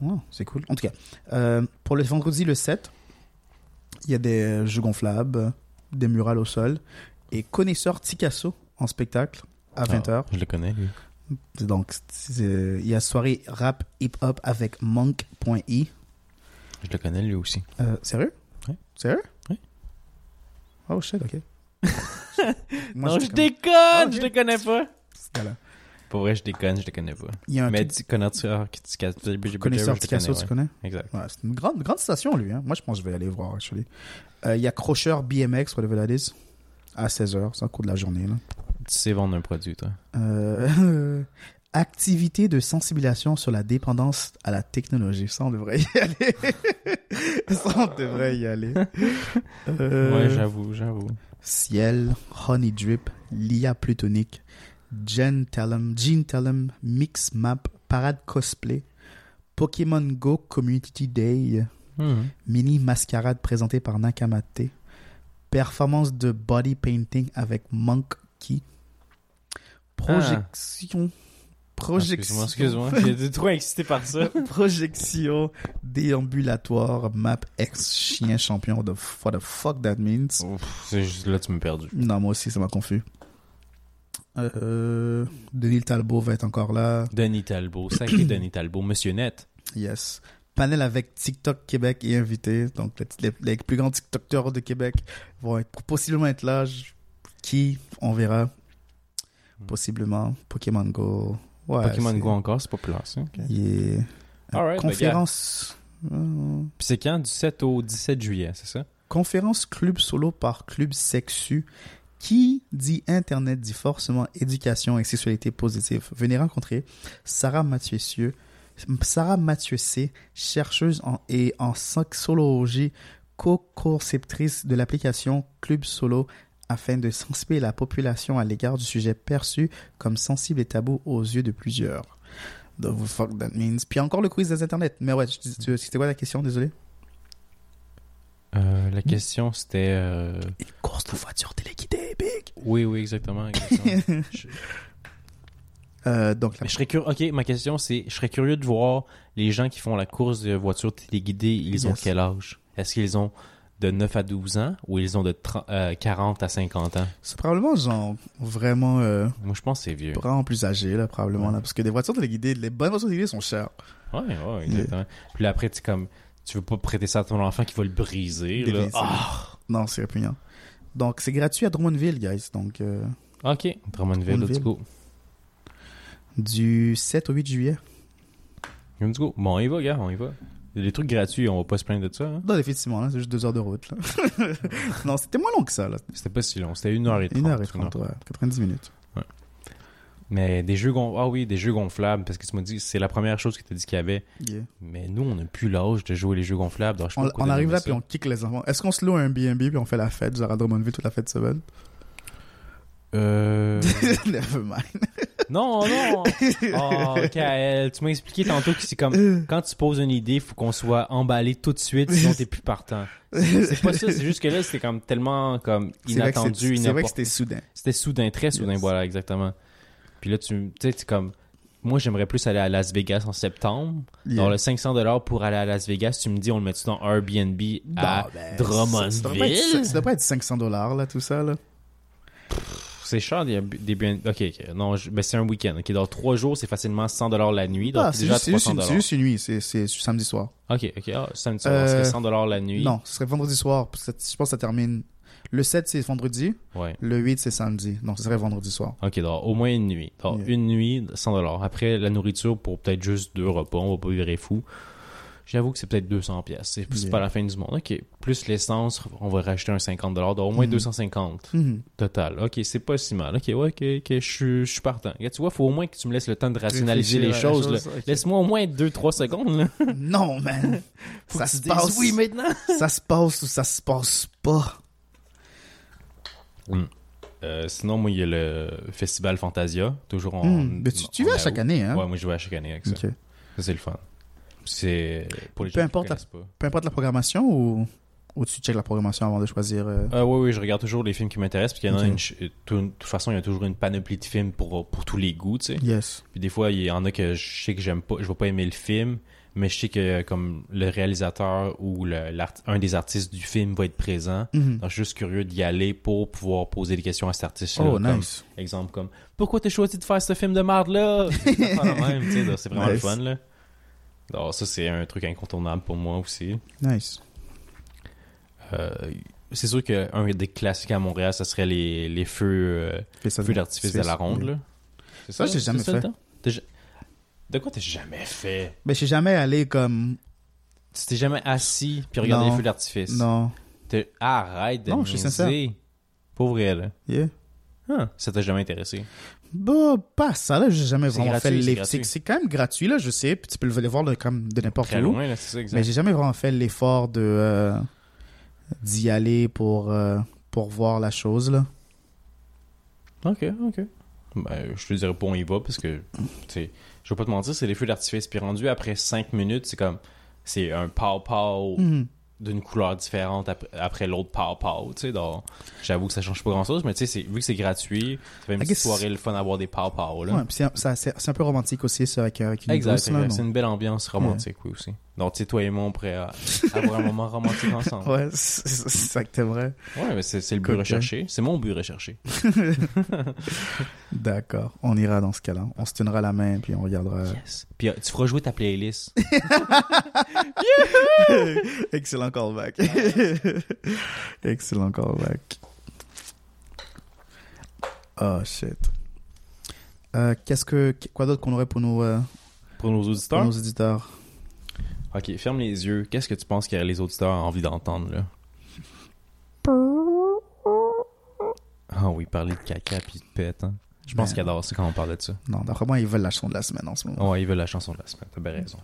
Wow, c'est cool. En tout cas, euh, pour le vendredi le 7, il y a des jeux gonflables, des murales au sol et connaisseur Ticasso en spectacle à 20h. Je le connais, lui. Donc, c'est- il y a soirée rap hip-hop avec Monk.i. Je le connais, lui aussi. Euh, sérieux? Ouais. Sérieux? Ouais. Oh shit, ok. Moi, non, je déconne, Ah, ok. je le connais pas. Pour vrai, je déconne, je le connais pas. Il y a un Mais tu connais tu ah, connaisseur Ticasso, tu connais? Exact. Ouais, c'est une grande, grande station, lui. Hein. Moi, je pense que je vais aller voir, actually. Euh, Il y a Crocheur BMX, whatever that is, à 16h. C'est un cours de la journée, là. Tu sais vendre un produit, toi. Euh, activité de sensibilisation sur la dépendance à la technologie. Ça, on devrait y aller. Ça, on devrait y aller. Euh, Ouais, j'avoue, j'avoue. Ciel, Honey Drip, Lia Plutonique, Jen Tellum, Jean Tellum, Mix Map, Parade Cosplay, Pokémon Go Community Day, Mhm. Mini Mascarade présentée par Nakamate, Performance de Body Painting avec Monkey, Projection. Projection. Excuse-moi, excuse-moi. J'ai été trop excité par ça. Projection déambulatoire map ex chien champion de what the fuck that means. C'est juste là, tu m'as perdu. Non, moi aussi, ça m'a confus. Euh, Denis Talbot va être encore là. Denis Talbot, sacré Denis Talbot, Monsieur Net. Yes. Panel avec TikTok Québec et invité. Donc, le- les, les plus grands TikTokers de Québec vont être, possiblement être là. Je- Qui On verra. Possiblement. Pokémon Go. Ouais, Pokémon Go encore, c'est populaire, ça. ok. Yeah. Alright, ben, conférence. Puis c'est quand? Du 7 au 17 juillet, c'est ça? conférence club solo par club sexu. Qui dit Internet dit forcément éducation et sexualité positive. Venez rencontrer Sarah Mathieu Sarah Mathieu C, chercheuse en, et en sexologie, co-conceptrice de l'application Club Solo afin de sensibiliser la population à l'égard du sujet perçu comme sensible et tabou aux yeux de plusieurs. The fuck that means. Puis encore le quiz des Internet. Mais ouais, c'était quoi la question, désolé? Euh, la question, c'était... euh, Une course de voiture téléguidée, big. Oui, oui, exactement. exactement. je, Euh, donc, la- mais je serais curieux. Ok, ma question c'est, je serais curieux de voir les gens qui font la course de voitures téléguidées. Ils ont quel âge? Est-ce qu'ils ont de 9 à 12 ans ou ils ont de 30 euh, 40 à 50 ans? C'est probablement genre vraiment, euh, Moi, je pense que c'est vieux. vraiment plus âgé, là, probablement, Ouais. là, parce que des voitures téléguidées, les bonnes voitures téléguidées sont chères. Ouais, ouais, exactement. Puis là, après, tu comme, tu veux pas prêter ça à ton enfant qui va le briser. Là. Ah! Non, c'est répugnant. Donc, c'est gratuit à Drummondville, guys. Donc, euh, Ok, Drummondville, let's Drummondville. go. Du 7 au 8 juillet. Let's go. Bon, on y va, gars, on y va. Il y a des trucs gratuits, on va pas se plaindre de ça. hein. Non, effectivement, c'est juste deux heures de route. Là. non, c'était moins long que ça. Là. C'était pas si long, c'était une heure et trente. Une heure et trente, ouais. 90 minutes. Mais des jeux gon- ah oui, des jeux gonflables, parce que tu m'as dit, c'est la première chose que tu as dit qu'il y avait. Yeah. Mais nous, on n'a plus l'âge de jouer les jeux gonflables. donc je On, arrive là, ça. puis on kick les enfants. Est-ce qu'on se loue un B&B, puis on fait la fête, genre à Drummondville, toute la fête de semaine? Euh... Nevermind. non, non! Oh, Kael, tu m'as expliqué tantôt que c'est comme, quand tu poses une idée, faut qu'on soit emballé tout de suite, sinon t'es plus partant. C'est pas ça, c'est juste que là, c'était comme tellement comme inattendu, C'est vrai que c'était soudain. C'était soudain, très soudain, Yes. voilà, exactement. Puis là, tu tu sais, c'est comme, moi, j'aimerais plus aller à Las Vegas en septembre. Yeah. Dans le 500 dollars pour aller à Las Vegas, tu me dis, on le met dans Airbnb à Bon, ben, Drummondville? Ça, ça ça devrait être 500 dollars, là, tout ça, là. C'est cher des, des Airbnb. Ok, ok. Non, je- ben c'est un week-end. Ok, dans trois jours, c'est facilement 100 dollars la nuit. Donc Ah, c'est déjà juste, c'est juste 300 une, c'est dollars. juste une nuit, c'est c'est samedi soir. Ok, ok. Ah, samedi soir, Euh, serait 100 dollars la nuit. Non, ce serait vendredi soir, parce que je pense que ça termine. Le 7, c'est vendredi, Ouais. le 8, c'est samedi. Donc, ce serait vendredi soir. Ok, donc au moins une nuit. Donc Yeah. une nuit, 100 dollars. Après, la nourriture pour peut-être juste deux repas. On va pas virer fou. J'avoue que c'est peut-être 200 pièces. C'est Yeah. pas la fin du monde. Ok. Plus l'essence, on va rajouter un 50 dollars. Donc au moins Mhm. 250 Mhm. total. Ok, c'est pas si mal. Ok, ouais, ok, je suis- partant. Tu vois, faut au moins que tu me laisses le temps de rationaliser les choses. chose. Laisse-moi au moins 2-3 secondes. Là. Non, man. Ça tu se passe. oui maintenant. Ça se passe ou ça se passe pas. Euh, sinon, moi, il y a le festival Fantasia, toujours en. Mais tu, tu en vas à chaque année, hein? Ouais, moi, je vais à chaque année avec ça. Ça, c'est le fun. C'est pour les Peu gens importe qui la- pas. Peu importe la programmation ou, ou tu checkes la programmation avant de choisir. euh, Euh, oui, oui, je regarde toujours les films qui m'intéressent, parce qu'il y en a Ok. une. ch- euh, tout- De toute façon, il y a toujours une panoplie de films pour, pour tous les goûts, tu sais. Yes. Puis des fois, il y en a que je sais que j'aime pas, je vais pas aimer le film, mais je sais que comme le réalisateur ou le- un des artistes du film va être présent. Mhm. Donc, je suis juste curieux d'y aller pour pouvoir poser des questions à cet artiste-là. Oh, nice. Exemple comme Pourquoi t'as choisi de faire ce film de merde là C'est vraiment le Nice. fun là. Alors ça c'est un truc incontournable pour moi aussi. Nice. Euh, c'est sûr qu'un des classiques à Montréal, ça serait les, les feux, euh, ça feux d'artifice de la ronde. Oui. Là. C'est Ça, j'ai c'est jamais ça, fait. De quoi t'as jamais fait? Je suis jamais allé comme. Tu t'es jamais assis puis regardé Non. les feux d'artifice? Non. Arrête de Non, je suis sincère. Pas vrai là. Yeah. Ah, ça t'a jamais intéressé? Bah, pas ça, là. J'ai jamais vraiment gratuit, fait gratuit. C'est quand même gratuit, là, je sais. Puis tu peux le voir là, comme de n'importe où. loin là, c'est ça exact. Mais j'ai jamais vraiment fait l'effort de. euh, d'y aller pour. euh, pour voir la chose, là. Ok, ok. Ben, je te dirais pas on y va parce que, tu sais, je vais pas te mentir, c'est des feux d'artifice. Puis rendu après 5 minutes, c'est comme, c'est un pow-pow Mhm. D'une couleur différente ap- après l'autre pow-pow, tu sais. Donc, j'avoue que ça change pas grand-chose, mais tu sais, c'est- vu que c'est gratuit, ça fait une soirée le fun d'avoir des pow-pow, là. Ouais, puis c'est c'est c'est un peu romantique aussi, ça, avec, avec une Exact, là, c'est une belle ambiance romantique, oui, aussi. Donc, tu sais, toi et moi, on pourrait euh, avoir un moment romantique ensemble. Ouais, c'est ça que t'aimerais. Ouais, mais c'est c'est le but recherché. C'est mon but recherché. D'accord. On ira dans ce cas-là. On se tiendra la main, puis on regardera. Yes. Puis euh, tu feras jouer ta playlist. Excellent callback. Excellent callback. Oh shit. Euh, Qu'est-ce que quoi d'autre qu'on aurait pour nos euh, Pour nos pour auditeurs, nos éditeurs Ok, ferme les yeux. Qu'est-ce que tu penses que les auditeurs ont envie d'entendre, là? Ah oui, parler de caca puis de pète, hein. Je pense Ben. qu'ils adorent ça quand on parle de ça. Non, d'après moi, ils veulent la chanson de la semaine en ce moment. Ouais, ils veulent la chanson de la semaine, t'as bien raison.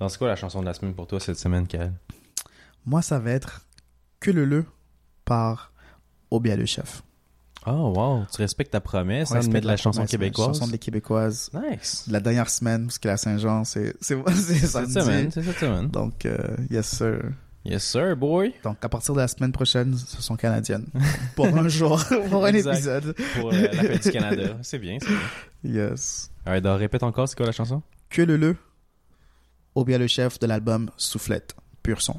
Donc, c'est quoi la chanson de la semaine pour toi cette semaine, Kael? Moi, ça va être que le le par Obia le chef. Oh, wow, tu respectes ta promesse, On hein, de mettre la, chanson québécoise. La chanson des Québécoises. Nice. De la dernière semaine, parce que la Saint-Jean, c'est c'est c'est Cette samedi. semaine, c'est cette semaine. Donc, euh, yes sir. Yes, sir, boy. Donc, à partir de la semaine prochaine, ce sont canadiennes. pour un jour, pour un Exact. épisode. Pour euh, la fête du Canada. C'est bien, c'est bien. Yes. Alright, donc, répète encore, c'est quoi la chanson? Que le le. Ou bien le chef de l'album Soufflette. Pur son.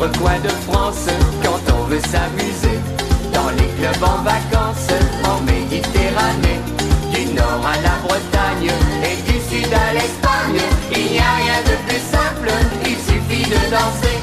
De France, quand on veut s'amuser, dans les clubs en vacances, en Méditerranée, du nord à la Bretagne et du sud à l'Espagne, il n'y a rien de plus simple, il suffit de danser.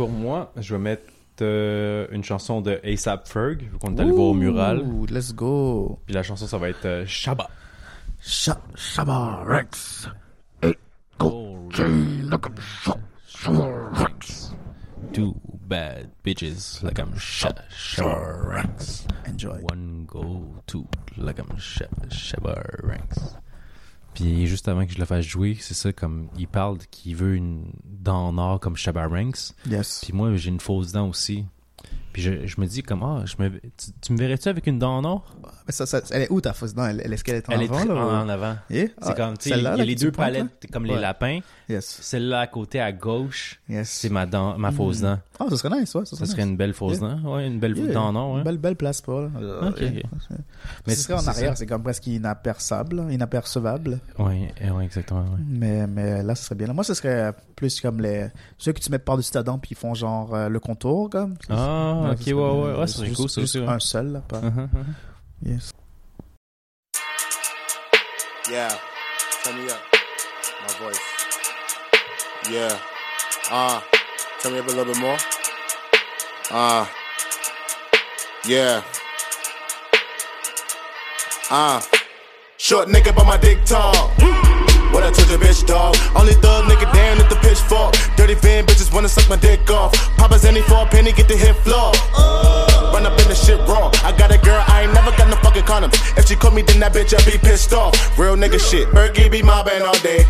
Pour moi, je vais mettre euh, une chanson de ASAP Ferg, vu qu'on est allé voir au mural. Let's go. Puis la chanson, ça va être euh, Shabba. Sha Shabba Rex. Two bad bitches like I'm Shabba Shabba Ranks. Enjoy. One go, two like I'm Shabba Shabba Ranks. Puis juste avant que je le fasse jouer, c'est ça, comme il parle qu'il veut une dent en or comme Shabba Ranks. Yes. Puis moi, j'ai une fausse dent aussi. Puis je, je me dis comme, ah, je me, tu, tu me verrais-tu avec une dent en or? Mais ça, ça- elle est où ta fausse dent? Elle, elle- est-ce qu'elle est en Elle est avant, très là, en, ou- en avant. Yeah? C'est Ah, comme, tu sais, il y a les deux palettes comme les lapins. Yes. Celle-là à côté, à gauche, Yes. c'est ma dent, ma fausse Mm. dent. Ah, ça serait nice, ouais. Ça Ça serait serait nice. une belle fausse Yeah. dent. Ouais, une belle Yeah. dent en or, ouais. Belle, belle place pour, là. Mais ce serait en arrière, ça. c'est comme presque inaperçable, inapercevable. Ouais, eh ouais, exactement, ouais. Mais, mais là, ce serait bien. Moi, ce serait plus comme les ceux que tu mets par-dessus ta dent puis ils font genre euh, le contour, comme. Ah, Ouais, ok, ça ouais, ouais, ouais, ça serait Juste- cool, ça juste aussi. Un seul, là, pas. Uh-huh, uh-huh. Yes. Yeah, turn me up. My voice. Yeah. Uh, turn me up a little bit more. Uh, yeah. Uh, short nigga, but my dick tall. What I told your bitch, dog. Only thug nigga down at the pitchfork. Dirty van bitches wanna suck my dick off. Papa's any for a penny, get the hit floor. Run up in the shit raw. I got a girl, I ain't never got no fucking condoms. If she caught me, then that bitch, I be pissed off. Real nigga shit. Berkey be mobbing all day.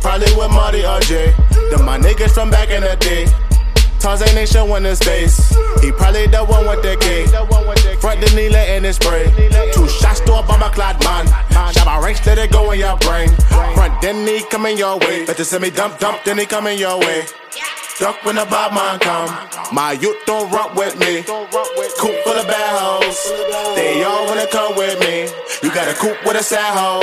Probably with Marty or Jay. Them my niggas from back in the day. Tarzan ain't showing his face. He probably the one with the K. Front the knee letting it spray. Two shots to a bomber clad man. Shabba ranks, let it go in your brain. Front then he coming your way. Better send me dump dump, then he coming your way. Duck when the bad man come. My youth don't rock with me. Coop full of bad hoes. They all wanna come with me. You got a coop with a sad hoe.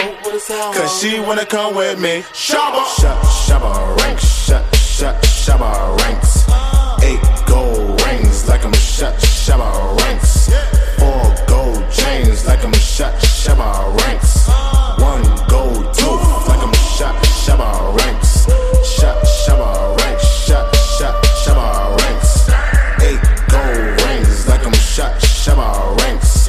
Cause she wanna come with me. Shabba. Shut, shabba ranks. Shut, shut, shabba ranks. Eight gold rings like I'm shut, shabba ranks. Four gold chains like I'm shut, shabba ranks. One gold tooth like I'm shut, shabba ranks. Shut, shabba ranks. Shut, shut, shabba ranks. Eight gold rings like I'm shut, shabba ranks.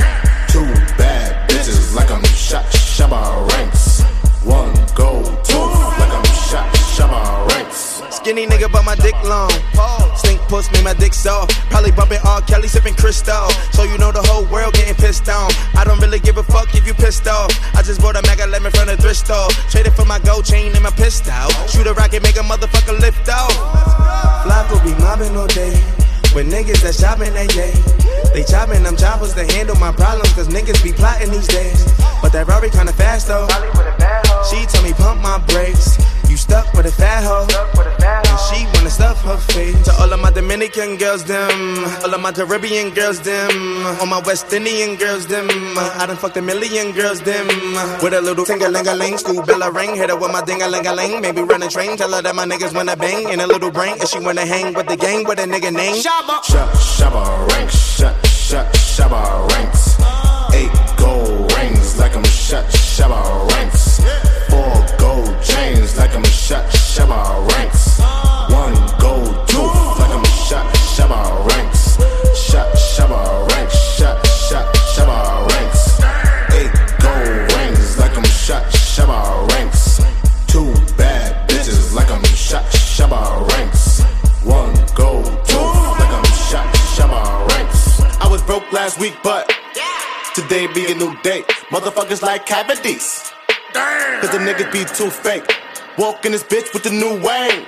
Two bad bitches like I'm shut, shabba ranks. One gold tooth like I'm shut, shabba ranks. Skinny nigga, but my dick long. Stink puss made my dick soft. Probably bumping R. Kelly, sipping crystal. So you know the whole world getting pissed on. I don't really give a fuck if you pissed off. I just bought a mega lemon from the thrift store. Traded for my gold chain and my pistol. Shoot a rocket, make a motherfucker lift off. Flocko be mobbing all day. With niggas that shopping they day. They chopping them choppers to handle my problems, cause niggas be plotting these days. But that Rari kinda fast though. She told me pump my brakes. Stuck with a fat hoe. And she wanna stuff her face. To all of my Dominican girls, them. All of my Caribbean girls, them. All my West Indian girls, them. I done fucked a million girls, them. With a little ting a ling a ling, school bell a ring. Hit her with my ding a ling a ling. Maybe run a train. Tell her that my niggas wanna bang. In a little brain. And she wanna hang with the gang with a nigga name. Shabba. shabba ranks. Shut, shut, shabba ranks. Eight gold rings like I'm shut, shabba ranks. Gold chains like I'm shot. shabba ranks. One gold tooth like I'm shot. shabba ranks. Shot shabba ranks. Shot shut, shabba ranks. Eight gold rings like I'm shot. shabba ranks. Two bad bitches like I'm shot. shabba ranks. One gold tooth like I'm shut, shabba ranks. I was broke last week, but today be a new day. Motherfuckers like cavities. Cause the niggas be too fake. Walk in this bitch with the new Wayne.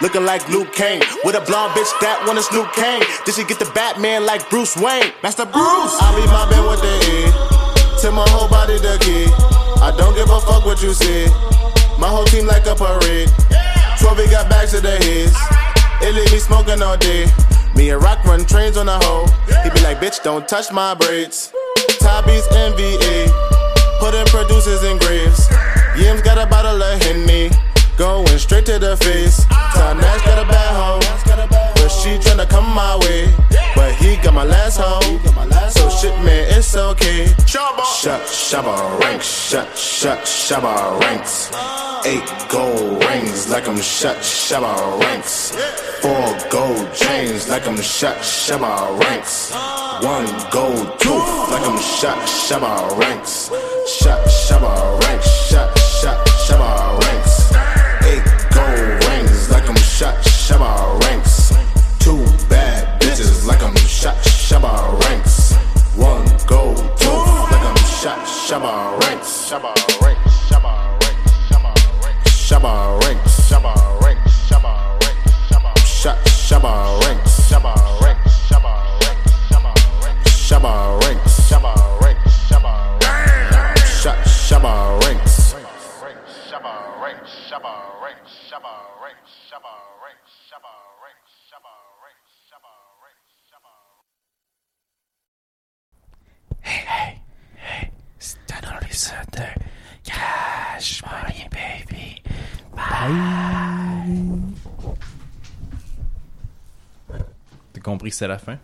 Looking like Luke Kane. With a blonde bitch that wanna snoop Kane. Did she get the Batman like Bruce Wayne? Master Bruce. I leave my bed with the E. Till my whole body the key. I don't give a fuck what you see. My whole team like a parade. 12 got bags to the heads. It leave me smoking all day. Me and Rock run trains on the hoe. He be like, bitch, don't touch my braids. Tabby's NBA. Putting producers in graves. Yim's got a bottle of Henny. Going straight to the face. Tell Nash got a bad hoe. But she tryna come my way. But he got my last hoe. So shit, man, it's okay. Shut, shabba ranks. Shut, shut, shabba ranks. Eight gold rings like I'm shut, shabba ranks. Four gold chains like I'm shut, shabba ranks. One gold tooth like I'm shut, shabba ranks. Shut, shabba ranks. Shut, shut, shabba ranks. Eight gold rings like I'm shut, shabba ranks. Two bad bitches like I'm shut, shabba ranks. One gold tooth like I'm shut, shabba ranks. Shabba ranks, shabba ranks. Shabba ranks. Shabba ranks. Shabba ranks. Shabba Shut Shabba ranks. Shabba ranks. Shabba ranks. Shabba ranks. Shabba ranks. Shabba ranks. Shabba ranks. Shut Shabba ranks. Shabba ranks. Shabba ranks. Shabba ranks. Hey, hey, hey, c'est un épisode de Cash Money Baby. Bye. T'as compris que c'est la fin?